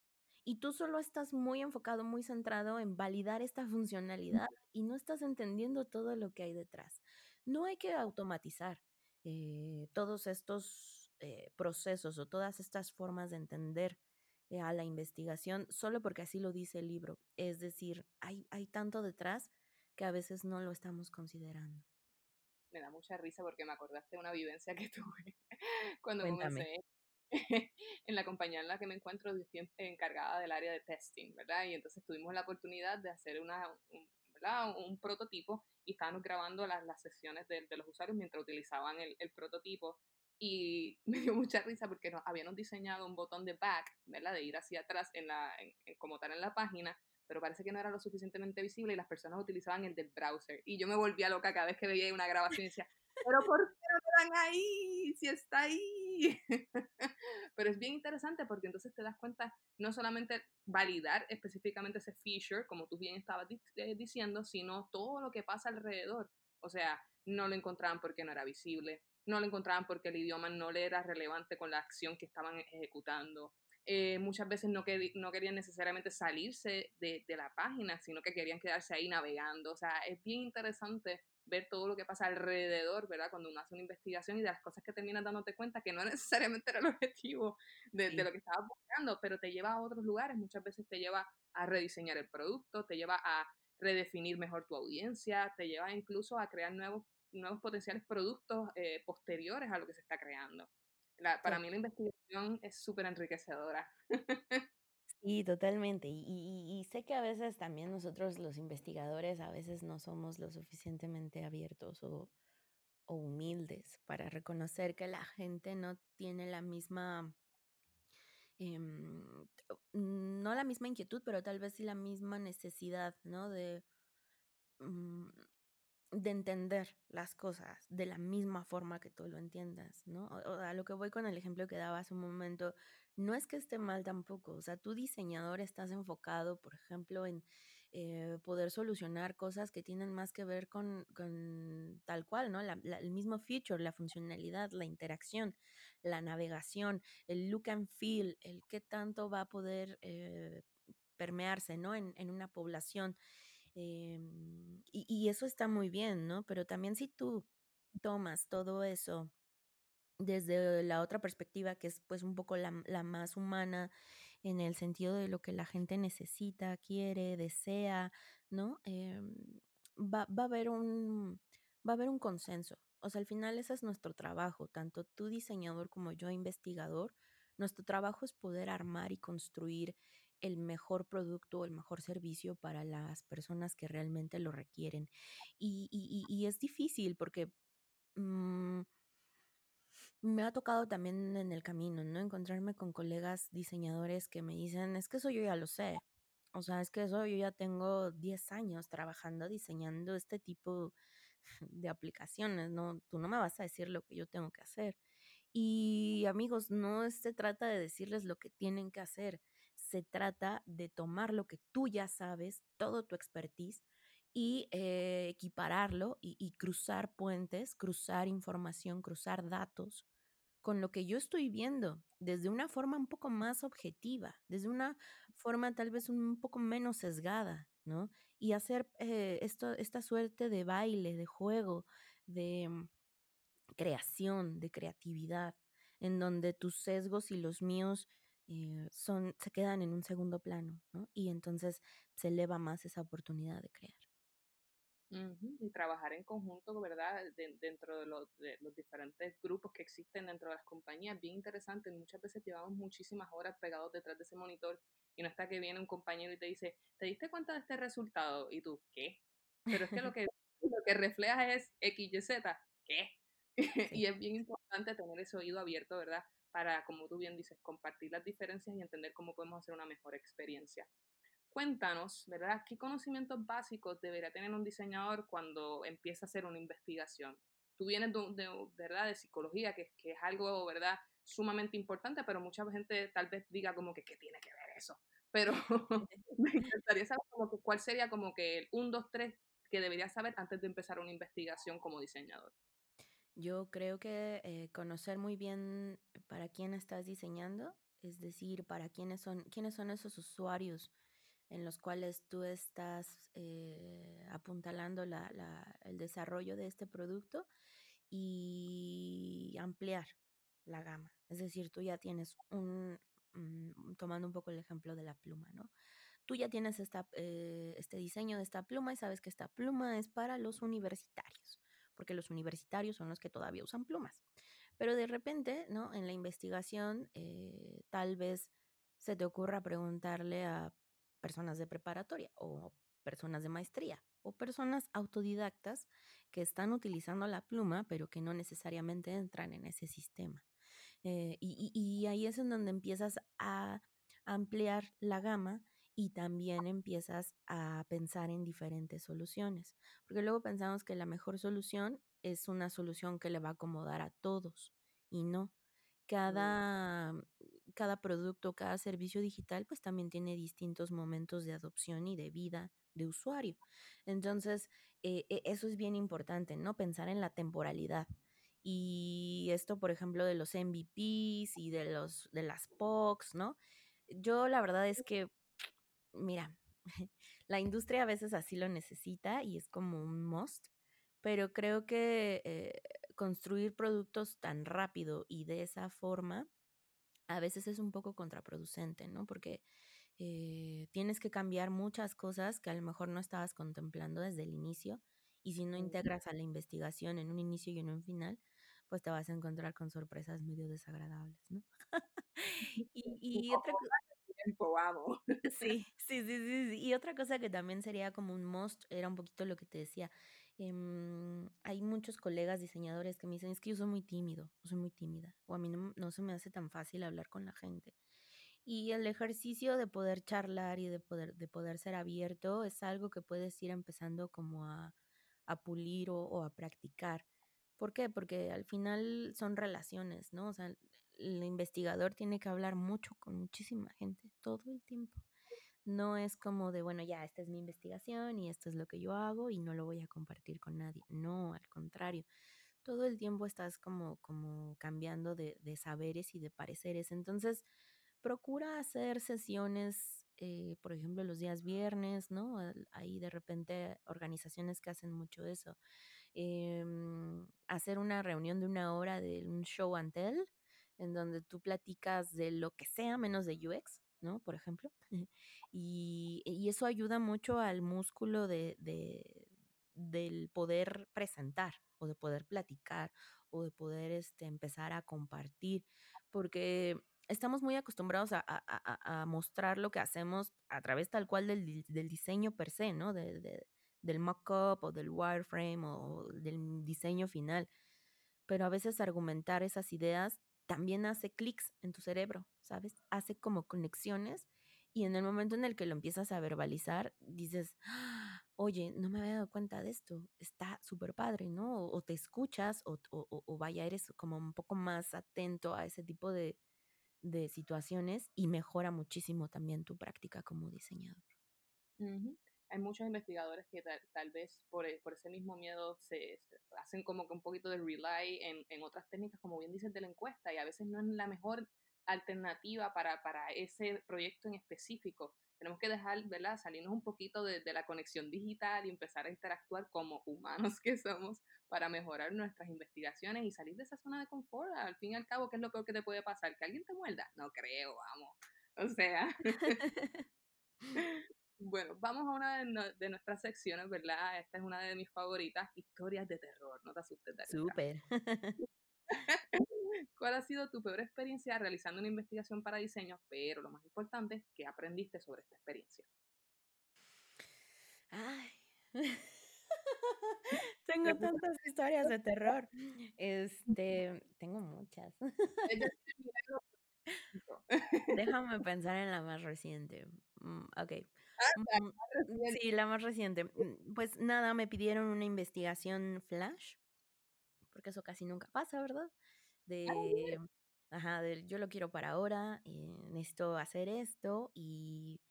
Y tú solo estás muy enfocado, muy centrado en validar esta funcionalidad y no estás entendiendo todo lo que hay detrás. No hay que automatizar eh, todos estos eh, procesos o todas estas formas de entender eh, a la investigación solo porque así lo dice el libro. Es decir, hay, hay tanto detrás que a veces no lo estamos considerando. Me da mucha risa porque me acordaste de una vivencia que <laughs> tuve cuando comencé <laughs> en la compañía en la que me encuentro, estoy encargada del área de testing, ¿verdad? Y entonces tuvimos la oportunidad de hacer una, un, ¿verdad? un prototipo y estábamos grabando las, las sesiones de, de, los usuarios mientras utilizaban el, el, prototipo. Y <laughs> me dio mucha risa porque nos habíamos diseñado un botón de back, ¿verdad? De ir hacia atrás en la, como tal en la página, pero parece que no era lo suficientemente visible y las personas utilizaban el del browser. Y yo me volvía loca cada vez que veía una grabación y decía, <laughs> pero ¿por qué no me dan ahí? Si está ahí. <laughs> pero es bien interesante porque entonces te das cuenta no solamente validar específicamente ese feature, como tú bien estabas eh, diciendo, sino todo lo que pasa alrededor. O sea, no lo encontraban porque no era visible, no lo encontraban porque el idioma no le era relevante con la acción que estaban ejecutando, eh, muchas veces no, no querían necesariamente salirse de, la página, sino que querían quedarse ahí navegando. O sea, es bien interesante ver todo lo que pasa alrededor, ¿verdad? Cuando uno hace una investigación y de las cosas que terminas dándote cuenta que no <laughs> necesariamente era el objetivo de, de lo que estabas buscando, pero te lleva a otros lugares. Muchas veces te lleva a rediseñar el producto, te lleva a redefinir mejor tu audiencia, te lleva incluso a crear nuevos, nuevos potenciales productos eh, posteriores a lo que se está creando para mí la investigación es súper enriquecedora. <laughs> Sí, totalmente. Y, sé que a veces también nosotros los investigadores a veces no somos lo suficientemente abiertos o, humildes para reconocer que la gente no tiene la misma, em, no la misma inquietud, pero tal vez sí la misma necesidad, ¿no? De, mm, de entender las cosas de la misma forma que tú lo entiendas, ¿no? a lo que voy con el ejemplo que daba hace un momento, no es que esté mal tampoco, o sea, tú diseñador estás enfocado, por ejemplo, en eh, poder solucionar cosas que tienen más que ver con, tal cual, ¿no? el mismo feature, la funcionalidad, la interacción, la navegación, el look and feel, el qué tanto va a poder eh, permearse, ¿no? En, en una población. Em, y, eso está muy bien, ¿no? Pero también si tú tomas todo eso desde la otra perspectiva, que es pues un poco la, más humana, en el sentido de lo que la gente necesita, quiere, desea, ¿no? Em, va, va, a haber un, va a haber un consenso. O sea, al final ese es nuestro trabajo, tanto tú diseñador como yo investigador. Nuestro trabajo es poder armar y construir el mejor producto o el mejor servicio para las personas que realmente lo requieren. Y, es difícil porque mm, me ha tocado también en el camino, ¿no? Encontrarme con colegas diseñadores que me dicen, es que eso yo ya lo sé. O sea, es que eso yo ya tengo 10 años trabajando, diseñando este tipo de aplicaciones, ¿no? Tú no me vas a decir lo que yo tengo que hacer. Y amigos, no se trata de decirles lo que tienen que hacer, se trata de tomar lo que tú ya sabes, todo tu expertise, y eh, equipararlo y, cruzar puentes, cruzar información, cruzar datos con lo que yo estoy viendo desde una forma un poco más objetiva, desde una forma tal vez un poco menos sesgada, ¿no? Y hacer eh, esto, esta suerte de baile, de juego, de mm, creación, de creatividad, en donde tus sesgos y los míos eh, son, se quedan en un segundo plano, ¿no? Y entonces se eleva más esa oportunidad de crear. Y trabajar en conjunto, ¿verdad? dentro de los, de los, diferentes grupos que existen dentro de las compañías, bien interesante. Muchas veces llevamos muchísimas horas pegados detrás de ese monitor y no está que viene un compañero y te dice, ¿te diste cuenta de este resultado? Y tú, ¿qué? Pero es que lo <laughs> que, lo que refleja es X, Y, Z, ¿qué? <laughs> y es bien importante tener ese oído abierto, ¿verdad? para, como tú bien dices, compartir las diferencias y entender cómo podemos hacer una mejor experiencia. Cuéntanos, ¿verdad? ¿Qué conocimientos básicos debería tener un diseñador cuando empieza a hacer una investigación? Tú vienes de, ¿verdad? de psicología, que, que, es algo, ¿verdad? Sumamente importante, pero mucha gente tal vez diga como que, ¿qué tiene que ver eso? Pero <laughs> me interesaría saber como que, cuál sería como que el 1, 2, 3 que debería saber antes de empezar una investigación como diseñador. Yo creo que eh, conocer muy bien para quién estás diseñando, es decir, para quiénes son, quiénes son esos usuarios en los cuales tú estás eh, apuntalando el desarrollo de este producto y ampliar la gama. Es decir, tú ya tienes un, mm, tomando un poco el ejemplo de la pluma, ¿no? Tú ya tienes eh, este diseño de esta pluma y sabes que esta pluma es para los universitarios porque los universitarios son los que todavía usan plumas. Pero de repente, ¿no? En la investigación, eh, tal vez se te ocurra preguntarle a personas de preparatoria o personas de maestría o personas autodidactas que están utilizando la pluma, pero que no necesariamente entran en ese sistema. Eh, y, ahí es en donde empiezas a ampliar la gama y también empiezas a pensar en diferentes soluciones, porque luego pensamos que la mejor solución es una solución que le va a acomodar a todos y no. Cada, cada producto, cada servicio digital, pues también tiene distintos momentos de adopción y de vida de usuario. Entonces, eh, e, eso es bien importante, ¿no? Pensar en la temporalidad. Y esto, por ejemplo, de los MVPs y de, los, de las POCs, ¿no? Yo la verdad es que mira, <laughs> la industria a veces así lo necesita y es como un must, pero creo que eh, construir productos tan rápido y de esa forma a veces es un poco contraproducente, ¿no? Porque eh, tienes que cambiar muchas cosas que a lo mejor no estabas contemplando desde el inicio y si no integras a la investigación en un inicio y en un final, pues te vas a encontrar con sorpresas medio desagradables, ¿no? <laughs> <laughs> y, otra cosa vamos. Sí, sí, sí, sí, Y otra cosa que también sería como un must, era un poquito lo que te decía. Em, hay muchos colegas diseñadores que me dicen, es que yo soy muy tímido, soy muy tímida, o a mí no, no se me hace tan fácil hablar con la gente. Y el ejercicio de poder charlar y de poder, de poder ser abierto es algo que puedes ir empezando como a, pulir o a practicar. ¿Por qué? Porque al final son relaciones, ¿no? O sea, el investigador tiene que hablar mucho con muchísima gente todo el tiempo. No es como de, bueno, ya, esta es mi investigación y esto es lo que yo hago y no lo voy a compartir con nadie. No, al contrario. Todo el tiempo estás como, como cambiando de, de saberes y de pareceres. Entonces, procura hacer sesiones, eh, por ejemplo, los días viernes, ¿no? Hay de repente organizaciones que hacen mucho eso. Em, hacer una reunión de una hora de un show and tell, en donde tú platicas de lo que sea menos de UX, ¿no? Por ejemplo. <laughs> y, y, eso ayuda mucho al músculo de, de, del poder presentar o de poder platicar o de poder este, empezar a compartir, porque estamos muy acostumbrados a, a, a, mostrar lo que hacemos a través tal cual del, del diseño per se, ¿no? De, de, del mock-up o del wireframe o del diseño final. Pero a veces argumentar esas ideas también hace clics en tu cerebro, ¿sabes? Hace como conexiones y en el momento en el que lo empiezas a verbalizar, dices, ¡Ah! oye, no me había dado cuenta de esto, está súper padre, ¿no? O, te escuchas o, o, o, vaya, eres como un poco más atento a ese tipo de, de situaciones y mejora muchísimo también tu práctica como diseñador. Hay muchos investigadores que tal, tal vez por, e, por, ese mismo miedo se, se, hacen como que un poquito de rely en, en, otras técnicas, como bien dices, de la encuesta, y a veces no es la mejor alternativa para, para ese proyecto en específico. Tenemos que dejar, ¿verdad?, salirnos un poquito de, de, la conexión digital y empezar a interactuar como humanos <laughs> que somos para mejorar nuestras investigaciones y salir de esa zona de confort. Al fin y al cabo, ¿qué es lo peor que te puede pasar? ¿Que alguien te muerda? No creo, vamos. O sea... <laughs> <laughs> Bueno, vamos a una de, no, de, nuestras secciones, ¿verdad? Esta es una de mis favoritas, historias de terror. No te asustes, Daria. Súper. <laughs> ¿Cuál ha sido tu peor experiencia realizando una investigación para diseño? Pero lo más importante, ¿qué aprendiste sobre esta experiencia? Ay. <laughs> tengo tantas historias de terror. <laughs> Este, tengo muchas. Déjame pensar en la más reciente. Mm, ok. Ah, mm, sí, la más reciente. Mm, pues nada, me pidieron una investigación flash, porque eso casi nunca pasa, ¿verdad? De, ajá, de yo lo quiero para ahora, eh, necesito hacer esto y,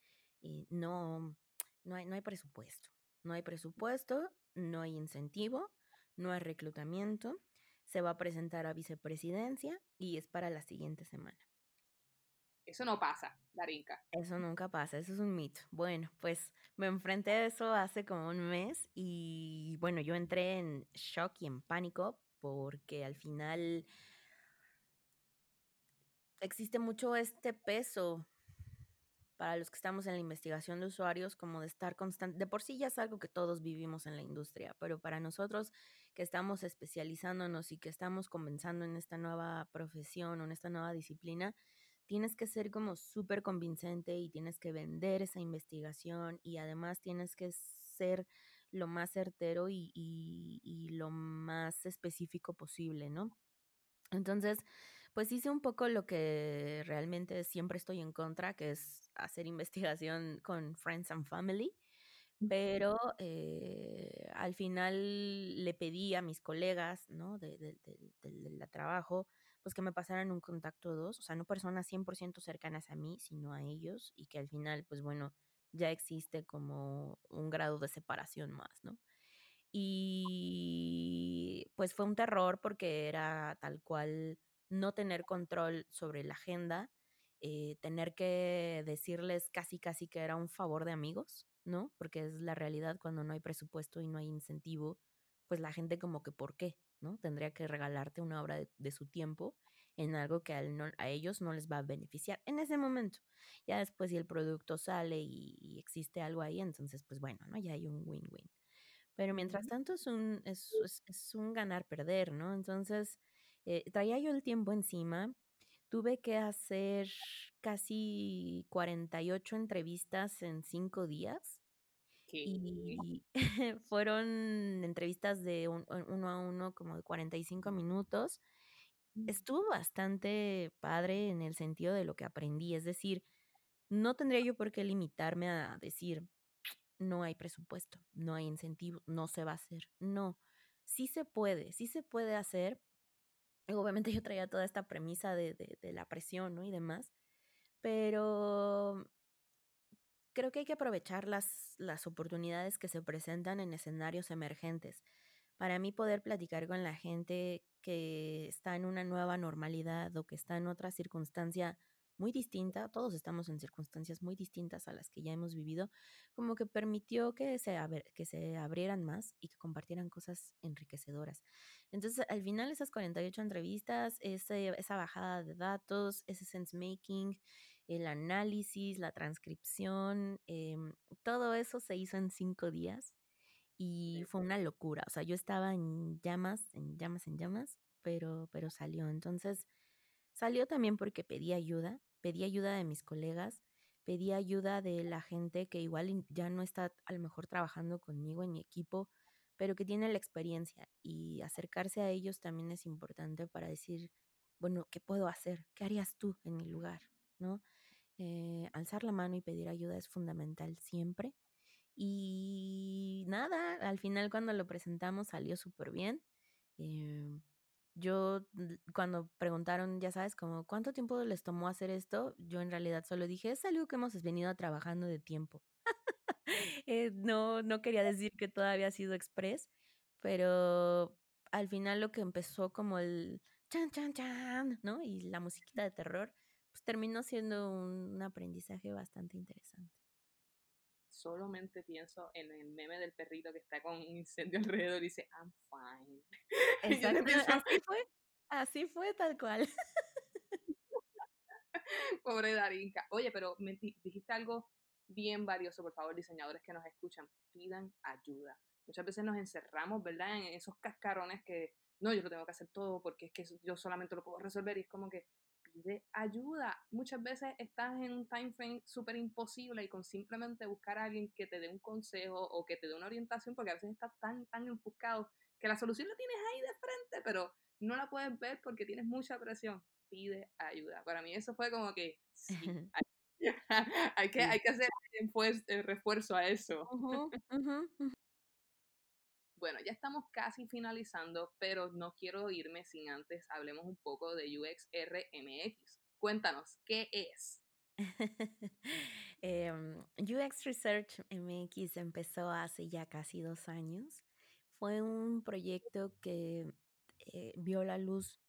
y no, no, hay, no hay presupuesto. No hay presupuesto, no hay incentivo, no hay reclutamiento. Se va a presentar a vicepresidencia y es para la siguiente semana. Eso no pasa, Darinka. Eso nunca pasa, eso es un mito. Bueno, pues me enfrenté a eso hace como un mes y bueno, yo entré en shock y en pánico porque al final existe mucho este peso para los que estamos en la investigación de usuarios, como de estar constante, de por sí ya es algo que todos vivimos en la industria, pero para nosotros que estamos especializándonos y que estamos comenzando en esta nueva profesión o en esta nueva disciplina, tienes que ser como súper convincente y tienes que vender esa investigación y además tienes que ser lo más certero y, y, y lo más específico posible, ¿no? Entonces, pues hice un poco lo que realmente siempre estoy en contra, que es hacer investigación con Friends and Family, pero eh, al final le pedí a mis colegas, ¿no? De, de, de, de, trabajo, pues que me pasaran un contacto dos, o sea, no personas 100% cercanas a mí, sino a ellos, y que al final, pues bueno, ya existe como un grado de separación más, ¿no? Y pues fue un terror porque era tal cual no tener control sobre la agenda, eh, tener que decirles casi casi que era un favor de amigos, ¿no? Porque es la realidad cuando no hay presupuesto y no hay incentivo, pues la gente como que ¿por qué? ¿No? Tendría que regalarte una hora de, de su tiempo en algo que a, no, a, ellos no les va a beneficiar en ese momento. Ya después si el producto sale y, y existe algo ahí, entonces pues bueno, ¿no? Ya hay un win-win. Pero mientras tanto es un, es, es, es un ganar-perder, ¿no? Entonces eh, traía yo el tiempo encima, tuve que hacer casi 48 entrevistas en cinco días. ¿Qué? Y <laughs> fueron entrevistas de un, uno a uno como de 45 minutos. Estuvo bastante padre en el sentido de lo que aprendí, es decir, no tendría yo por qué limitarme a decir, no hay presupuesto, no hay incentivo, no se va a hacer. No, sí se puede, sí se puede hacer. Obviamente yo traía toda esta premisa de, de, de la presión, ¿no? Y demás, pero creo que hay que aprovechar las, las oportunidades que se presentan en escenarios emergentes. Para mí poder platicar con la gente que está en una nueva normalidad o que está en otra circunstancia muy distinta, todos estamos en circunstancias muy distintas a las que ya hemos vivido, como que permitió que se, que se abrieran más y que compartieran cosas enriquecedoras. Entonces, al final, esas 48 entrevistas, ese, esa bajada de datos, ese sense making, el análisis, la transcripción, eh, todo eso se hizo en cinco días y fue una locura. O sea, yo estaba en llamas, en llamas, en llamas, pero, pero salió. Entonces, salió también porque pedí ayuda, pedí ayuda de mis colegas, pedí ayuda de la gente que igual ya no está a lo mejor trabajando conmigo en mi equipo, pero que tiene la experiencia y acercarse a ellos también es importante para decir, bueno, ¿qué puedo hacer? ¿Qué harías tú en mi lugar? ¿No? Eh, alzar la mano y pedir ayuda es fundamental siempre. Y nada, al final cuando lo presentamos salió súper bien. Eh, yo cuando preguntaron, ya sabes, como cuánto tiempo les tomó hacer esto, yo en realidad solo dije, es algo que hemos venido trabajando de tiempo. <laughs> eh, no, no quería decir que todavía ha sido express, pero al final lo que empezó como el chan, chan, chan, ¿no? Y la musiquita de terror, pues terminó siendo un, aprendizaje bastante interesante solamente pienso en el meme del perrito que está con un incendio alrededor y dice, I'm fine. <laughs> Exacto, así fue, así fue tal cual. <laughs> Pobre Darinka. Oye, pero me dijiste algo bien valioso, por favor, diseñadores que nos escuchan, pidan ayuda. Muchas veces nos encerramos, ¿verdad? En esos cascarones que, no, yo lo tengo que hacer todo porque es que yo solamente lo puedo resolver y es como que, pide ayuda. Muchas veces estás en un time frame súper imposible y con simplemente buscar a alguien que te dé un consejo o que te dé una orientación, porque a veces estás tan, tan enfocado que la solución la tienes ahí de frente, pero no la puedes ver porque tienes mucha presión. Pide ayuda. Para mí eso fue como que sí, <laughs> <laughs> hay, que, hay que hacer el refuerzo a eso. Bueno, ya estamos casi finalizando, pero no quiero irme sin antes hablemos un poco de UXRMX. Cuéntanos, ¿qué es? <laughs> UX Research MX empezó hace ya casi dos años. Fue un proyecto que eh, vio la luz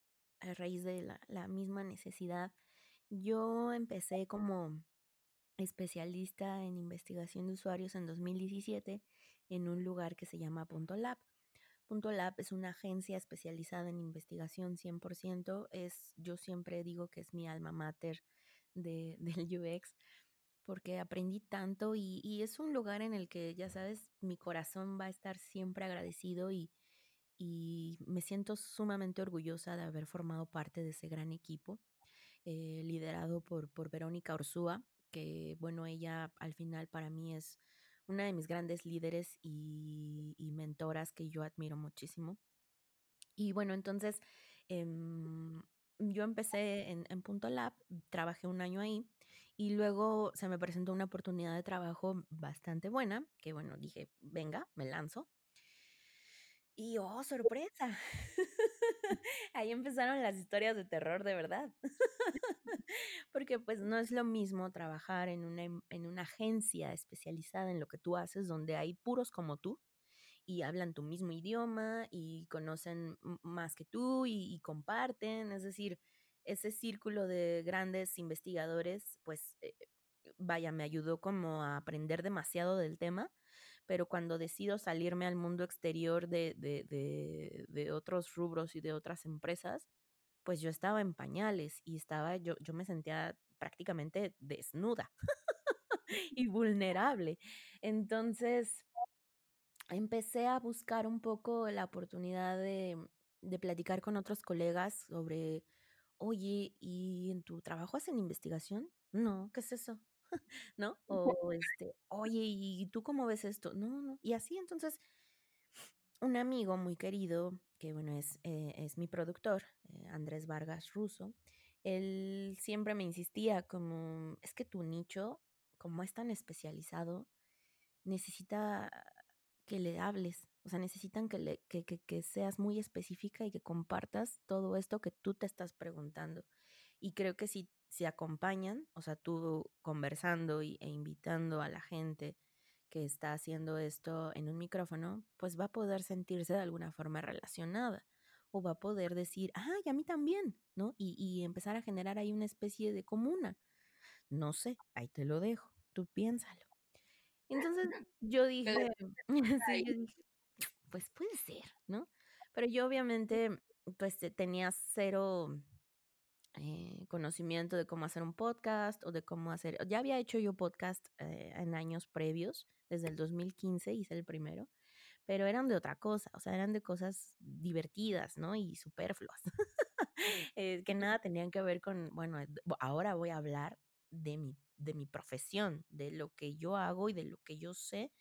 a raíz de la, la misma necesidad. Yo empecé como especialista en investigación de usuarios en 2017 en un lugar que se llama Punto Lab. Punto Lab es una agencia especializada en investigación 100%. Es, yo siempre digo que es mi alma mater de, <laughs> del UX porque aprendí tanto y, y, es un lugar en el que, ya sabes, mi corazón va a estar siempre agradecido y, y me siento sumamente orgullosa de haber formado parte de ese gran equipo, eh, liderado por, por Verónica Orsúa, que, bueno, ella al final para mí es una de mis grandes líderes y, mentoras que yo admiro muchísimo. Y bueno, entonces eh, yo empecé en, en, Punto Lab, trabajé un año ahí y luego se me presentó una oportunidad de trabajo bastante buena, que bueno, dije, venga, me lanzo. Y oh, sorpresa. <laughs> <laughs> Ahí empezaron las historias de terror de verdad. <laughs> Porque pues no es lo mismo trabajar en una, en una agencia especializada en lo que tú haces, donde hay puros como tú y hablan tu mismo idioma y conocen más que tú y, comparten. Es decir, ese círculo de grandes investigadores, pues eh, vaya, me ayudó como a aprender demasiado del tema pero cuando decido salirme al mundo exterior de, de, de, otros rubros y de otras empresas, pues yo estaba en pañales y estaba, yo, yo me sentía prácticamente desnuda <laughs> y vulnerable. Entonces, empecé a buscar un poco la oportunidad de, de platicar con otros colegas sobre, oye, ¿y en tu trabajo hacen investigación? No, ¿qué es eso? <laughs> ¿no? O este, oye, ¿y tú cómo ves esto? No, no. Y así entonces, un amigo muy querido que bueno, es, eh, es mi productor, eh, Andrés Vargas Russo, él siempre me insistía como, es que tu nicho, como es tan especializado, necesita que le hables, o sea, necesitan que, le, que, que, que seas muy específica y que compartas todo esto que tú te estás preguntando. Y creo que si se acompañan, o sea, tú conversando y, e invitando a la gente que está haciendo esto en un micrófono, pues va a poder sentirse de alguna forma relacionada o va a poder decir, ah, y a mí también, ¿no? Y, y empezar a generar ahí una especie de comuna. No sé, ahí te lo dejo, tú piénsalo. Entonces <laughs> yo dije, <laughs> sí, yo dije, pues puede ser, ¿no? Pero yo obviamente, pues tenía cero eh, conocimiento de cómo hacer un podcast o de cómo hacer, ya había hecho yo podcast eh, en años previos, desde el 2015 hice el primero, pero eran de otra cosa, o sea, eran de cosas divertidas, ¿no? Y superfluas, <laughs> eh, que nada tenían que ver con, bueno, ahora voy a hablar de mi, de mi profesión, de lo que yo hago y de lo que yo sé.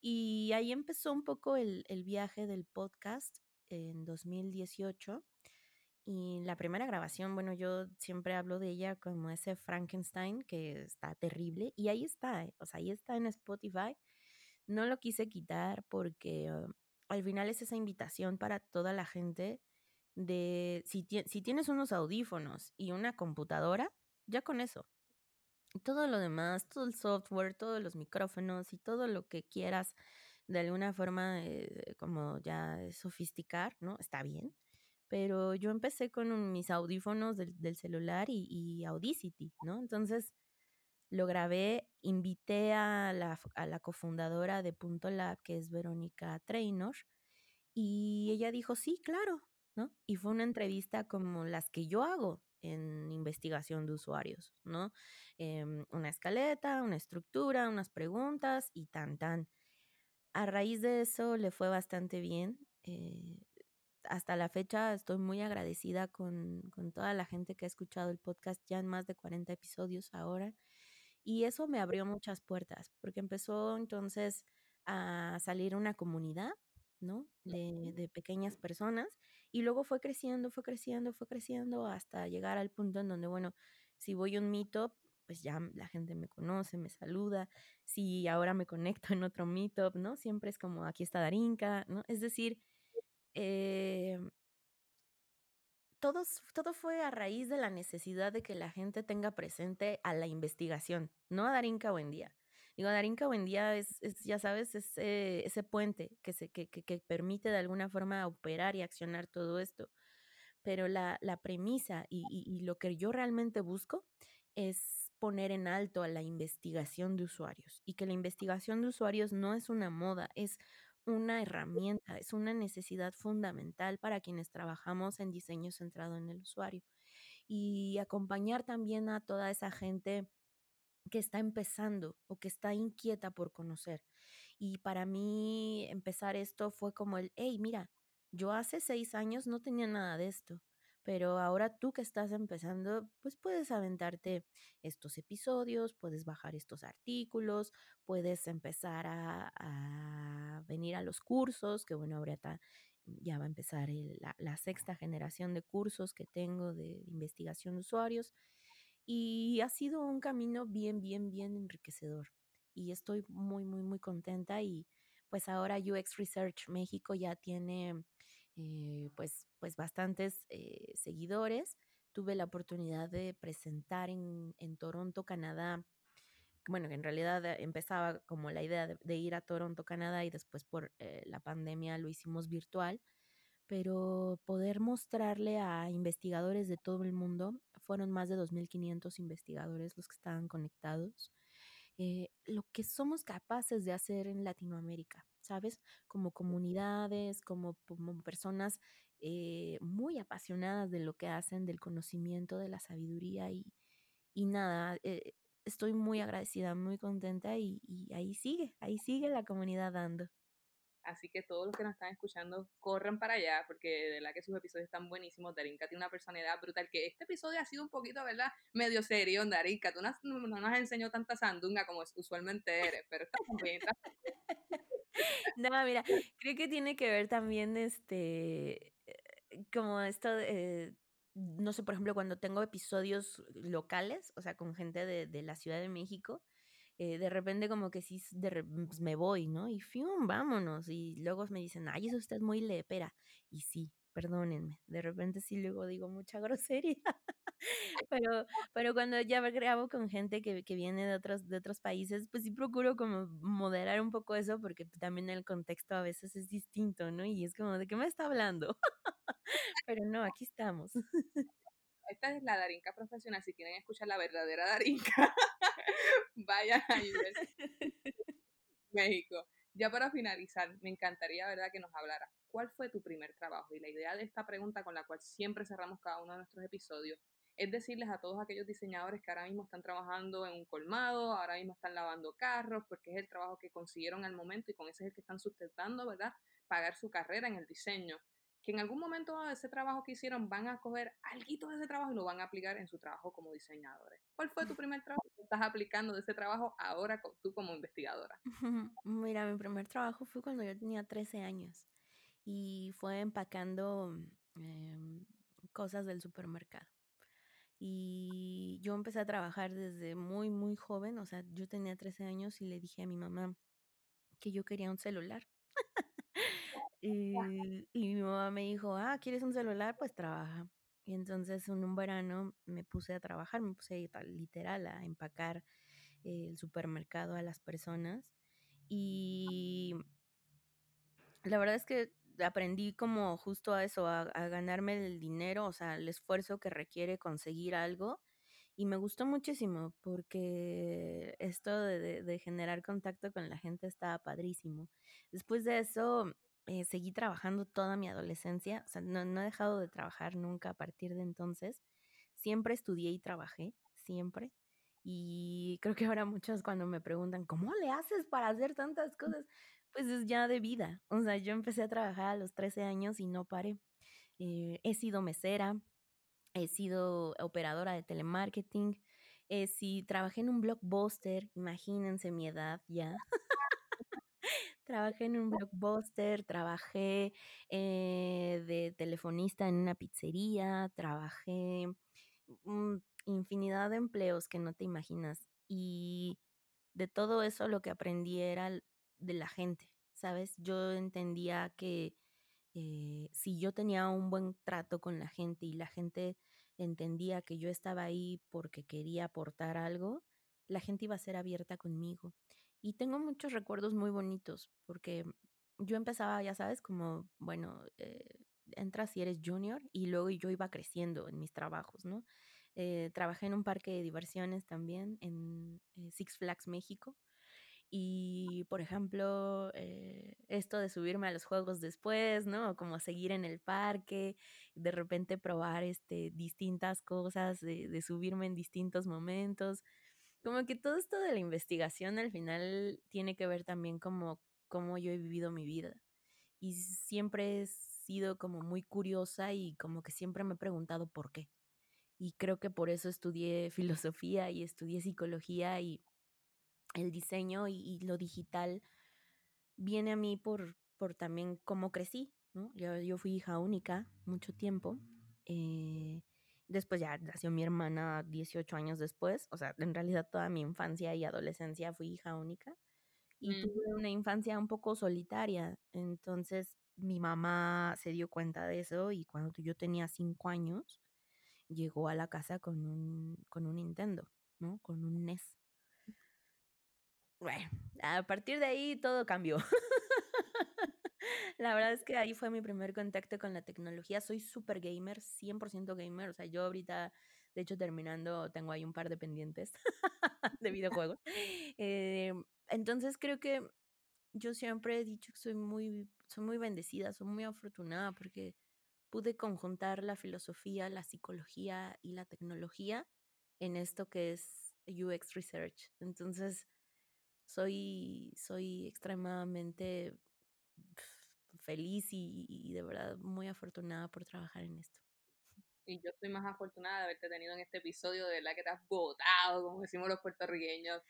Y ahí empezó un poco el, el viaje del podcast en 2018 y la primera grabación, bueno, yo siempre hablo de ella como ese Frankenstein que está terrible. Y ahí está, eh, o sea, ahí está en Spotify. No lo quise quitar porque uh, al final es esa invitación para toda la gente de si, si tienes unos audífonos y una computadora, ya con eso. Todo lo demás, todo el software, todos los micrófonos y todo lo que quieras de alguna forma eh, como ya sofisticar, ¿no? Está bien pero yo empecé con mis audífonos del, del celular y, y, Audacity, ¿no? Entonces lo grabé, invité a la, a la cofundadora de Punto Lab, que es Verónica Trainor, y ella dijo, sí, claro, ¿no? Y fue una entrevista como las que yo hago en investigación de usuarios, ¿no? Eh, una escaleta, una estructura, unas preguntas y tan, tan. A raíz de eso le fue bastante bien. Eh, hasta la fecha estoy muy agradecida con, con, toda la gente que ha escuchado el podcast ya en más de 40 episodios ahora. Y eso me abrió muchas puertas, porque empezó entonces a salir una comunidad, ¿no? De, de pequeñas personas. Y luego fue creciendo, fue creciendo, fue creciendo hasta llegar al punto en donde, bueno, si voy a un meetup, pues ya la gente me conoce, me saluda. Si ahora me conecto en otro meetup, ¿no? Siempre es como, aquí está Darinka, ¿no? Es decir, eh, todo fue a raíz de la necesidad de que la gente tenga presente a la investigación, no a Darinka Buendía. Digo, Darinka Buendía es, es ya sabes, ese, ese puente que, se, que, que, permite de alguna forma operar y accionar todo esto. Pero la, la premisa y lo que yo realmente busco es poner en alto a la investigación de usuarios y que la investigación de usuarios no es una moda, es una herramienta, es una necesidad fundamental para quienes trabajamos en diseño centrado en el usuario. Y acompañar también a toda esa gente que está empezando o que está inquieta por conocer. Y para mí empezar esto fue como el, hey, mira, yo hace seis años no tenía nada de esto pero ahora tú que estás empezando, pues puedes aventarte estos episodios, puedes bajar estos artículos, puedes empezar a, venir a los cursos, que bueno, ahorita ya va a empezar la, sexta generación de cursos que tengo de investigación usuarios. Y ha sido un camino bien, bien, bien enriquecedor. Y estoy muy, muy, muy contenta. Y pues ahora UX Research México ya tiene eh, pues, pues bastantes eh, seguidores. Tuve la oportunidad de presentar en, en, Toronto, Canadá. Bueno, en realidad eh, empezaba como la idea de, ir a Toronto, Canadá, y después por la pandemia lo hicimos virtual. Pero poder mostrarle a investigadores de todo el mundo, fueron más de 2.500 investigadores los que estaban conectados, lo que somos capaces de hacer en Latinoamérica. ¿Sabes? Como comunidades, como, como personas eh, muy apasionadas de lo que hacen, del conocimiento, de la sabiduría y, y nada, eh, estoy muy agradecida, muy contenta y, y, ahí sigue, ahí sigue la comunidad dando. Así que todos los que nos están escuchando, corran para allá, porque de verdad que sus episodios están buenísimos. Darinka tiene una personalidad brutal, que este episodio ha sido un poquito, ¿verdad? Medio serio, Darinka. Tú no, no nos has enseñado tanta sandunga como usualmente eres, pero está bien. <laughs> No, mira, creo que tiene que ver también, este, eh, como esto de, no sé, por ejemplo, cuando tengo episodios locales, o sea, con gente de, de la Ciudad de México, eh, de repente como que sí, de re- pues me voy, ¿no? Y fium, vámonos. Y luego me dicen, ay, eso usted es muy lepera. Y sí, perdónenme, de repente sí luego digo mucha <laughs> grosería. Pero, pero cuando ya grabo con gente que, que viene de otros, de otros países, pues sí procuro como moderar un poco eso porque también el contexto a veces es distinto, ¿no? Y es como, ¿de qué me está hablando? <laughs> Pero no, aquí estamos. Esta es la Darinka profesional. Si quieren escuchar la verdadera Darinka, <laughs> vayan a México. Ya para finalizar, me encantaría, ¿verdad?, que nos hablara. ¿Cuál fue tu primer trabajo? Y la idea de esta pregunta con la cual siempre cerramos cada uno de nuestros episodios es decirles a todos aquellos diseñadores que ahora mismo están trabajando en un colmado, ahora mismo están lavando carros, porque es el trabajo que consiguieron al momento y con ese es el que están sustentando, ¿verdad? Pagar su carrera en el diseño. Que en algún momento de ese trabajo que hicieron van a coger algo de ese trabajo y lo van a aplicar en su trabajo como diseñadores. ¿Cuál fue tu primer trabajo que estás aplicando de ese trabajo ahora tú como investigadora? <laughs> Mira, mi primer trabajo fue cuando yo tenía 13 años y fue empacando eh, cosas del supermercado. Y yo empecé a trabajar desde muy, muy joven, o sea, yo tenía 13 años y le dije a mi mamá que yo quería un celular. <laughs> y, y, mi mamá me dijo, ah, ¿quieres un celular? Pues trabaja. Y entonces en un verano me puse a trabajar, me puse literal a empacar el supermercado a las personas. Y la verdad es que aprendí como justo a eso, a, a, ganarme el dinero, o sea, el esfuerzo que requiere conseguir algo. Y me gustó muchísimo porque esto de, de, de generar contacto con la gente estaba padrísimo. Después de eso, eh, seguí trabajando toda mi adolescencia, o sea, no, no he dejado de trabajar nunca a partir de entonces. Siempre estudié y trabajé, siempre. Y creo que ahora muchos cuando me preguntan, ¿cómo le haces para hacer tantas cosas? Pues es ya de vida. O sea, yo empecé a trabajar a los 13 años y no paré. Eh, he sido mesera, he sido operadora de telemarketing, eh, si trabajé en un blockbuster, imagínense mi edad ya. <laughs> trabajé en un blockbuster, trabajé eh, de telefonista en una pizzería, trabajé um, infinidad de empleos que no te imaginas. Y de todo eso lo que aprendí era de la gente, ¿sabes? Yo entendía que eh, si yo tenía un buen trato con la gente y la gente entendía que yo estaba ahí porque quería aportar algo, la gente iba a ser abierta conmigo. Y tengo muchos recuerdos muy bonitos porque yo empezaba, ya sabes, como, bueno, eh, entras si eres junior y luego yo iba creciendo en mis trabajos, ¿no? Eh, trabajé en un parque de diversiones también, en eh, Six Flags México. Y, por ejemplo, eh, esto de subirme a los juegos después, ¿no? Como seguir en el parque, de repente probar este, distintas cosas, de, subirme en distintos momentos. Como que todo esto de la investigación al final tiene que ver también como cómo yo he vivido mi vida. Y siempre he sido como muy curiosa y como que siempre me he preguntado por qué. Y creo que por eso estudié filosofía y estudié psicología y el diseño y, y, lo digital viene a mí por, por también cómo crecí, ¿no? Yo, yo fui hija única mucho tiempo. Eh, después ya nació mi hermana 18 años después. O sea, en realidad toda mi infancia y adolescencia fui hija única. Y mm. tuve una infancia un poco solitaria. Entonces mi mamá se dio cuenta de eso y cuando yo tenía 5 años, llegó a la casa con un, con un Nintendo, ¿no? Con un NES bueno, a partir de ahí todo cambió. la verdad es que ahí fue mi primer contacto con la tecnología. Soy súper gamer, 100% gamer. O sea, yo ahorita, de hecho, terminando, tengo ahí un par de pendientes <laughs> de videojuegos. <laughs> Eh, entonces creo que yo siempre he dicho que soy muy, soy muy bendecida, soy muy afortunada porque pude conjuntar la filosofía, la psicología y la tecnología en esto que es UX Research. Entonces, soy, soy extremadamente feliz y, y, de verdad muy afortunada por trabajar en esto. Y yo soy más afortunada de haberte tenido en este episodio, de verdad que te has votado, como decimos los puertorriqueños.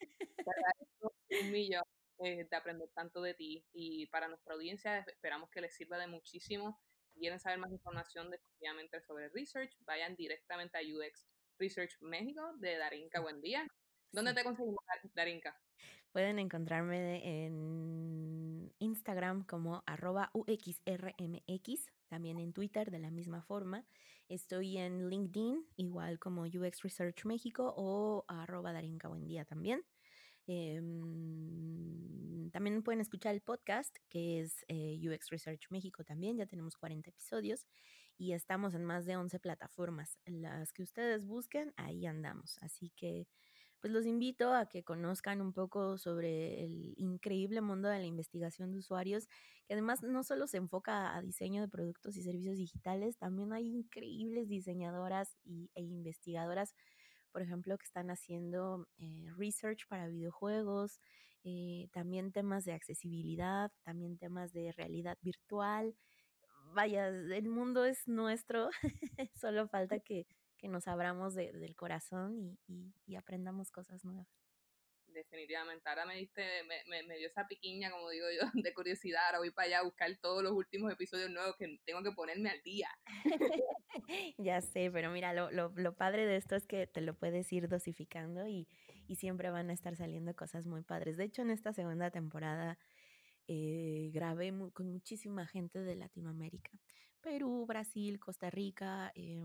un millón. eh, de aprender tanto de ti. Y para nuestra audiencia esperamos que les sirva de muchísimo. Si quieren saber más información definitivamente sobre research, vayan directamente a UX Research México de Darinka Buen día. ¿Dónde te conseguimos, Darinka? Pueden encontrarme en Instagram como arroba UXRMX, también en Twitter de la misma forma. Estoy en LinkedIn, igual como UX Research México o arroba Darinka Buendía también. Em, también pueden escuchar el podcast que es eh, UX Research México también, ya tenemos 40 episodios y estamos en más de 11 plataformas. Las que ustedes busquen, ahí andamos. Así que pues los invito a que conozcan un poco sobre el increíble mundo de la investigación de usuarios, que además no solo se enfoca a diseño de productos y servicios digitales, también hay increíbles diseñadoras y, e investigadoras, por ejemplo, que están haciendo eh, research para videojuegos, eh, también temas de accesibilidad, también temas de realidad virtual. Vaya, el mundo es nuestro, <laughs> solo falta que que nos abramos del corazón y, aprendamos cosas nuevas. Definitivamente, ahora me diste, me, me, dio esa piquiña, como digo yo, <laughs> de curiosidad, ahora voy para allá a buscar todos los últimos episodios nuevos que tengo que ponerme al día. <laughs> ya sé, pero mira, lo, lo, lo, padre de esto es que te lo puedes ir dosificando y, y siempre van a estar saliendo cosas muy padres. De hecho, en esta segunda temporada eh, grabé con muchísima gente de Latinoamérica. Perú, Brasil, Costa Rica, eh,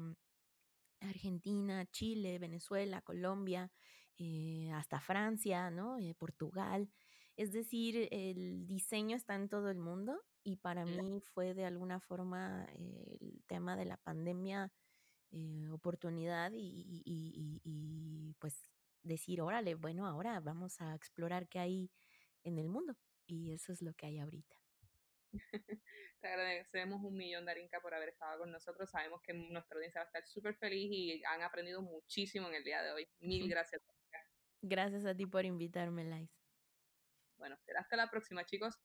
Argentina, Chile, Venezuela, Colombia, eh, hasta Francia, ¿no? Eh, Portugal. Es decir, el diseño está en todo el mundo y para mí fue de alguna forma el tema de la pandemia eh, oportunidad y, y, pues decir, órale, bueno, ahora vamos a explorar qué hay en el mundo y eso es lo que hay ahorita. <laughs> Te agradecemos un millón, Darinka, por haber estado con nosotros. Sabemos que nuestra audiencia va a estar súper feliz y han aprendido muchísimo en el día de hoy. Mil <laughs> gracias. Gracias a ti por invitarme, Lais. Bueno, será hasta la próxima, chicos.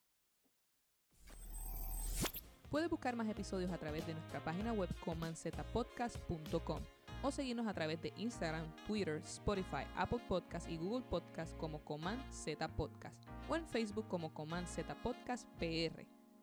Puedes buscar más episodios a través de nuestra página web comanzetapodcast.com o seguirnos a través de Instagram, Twitter, Spotify, Apple Podcast y Google Podcast como Coman Z Podcast o en Facebook como Coman Z Podcast PR.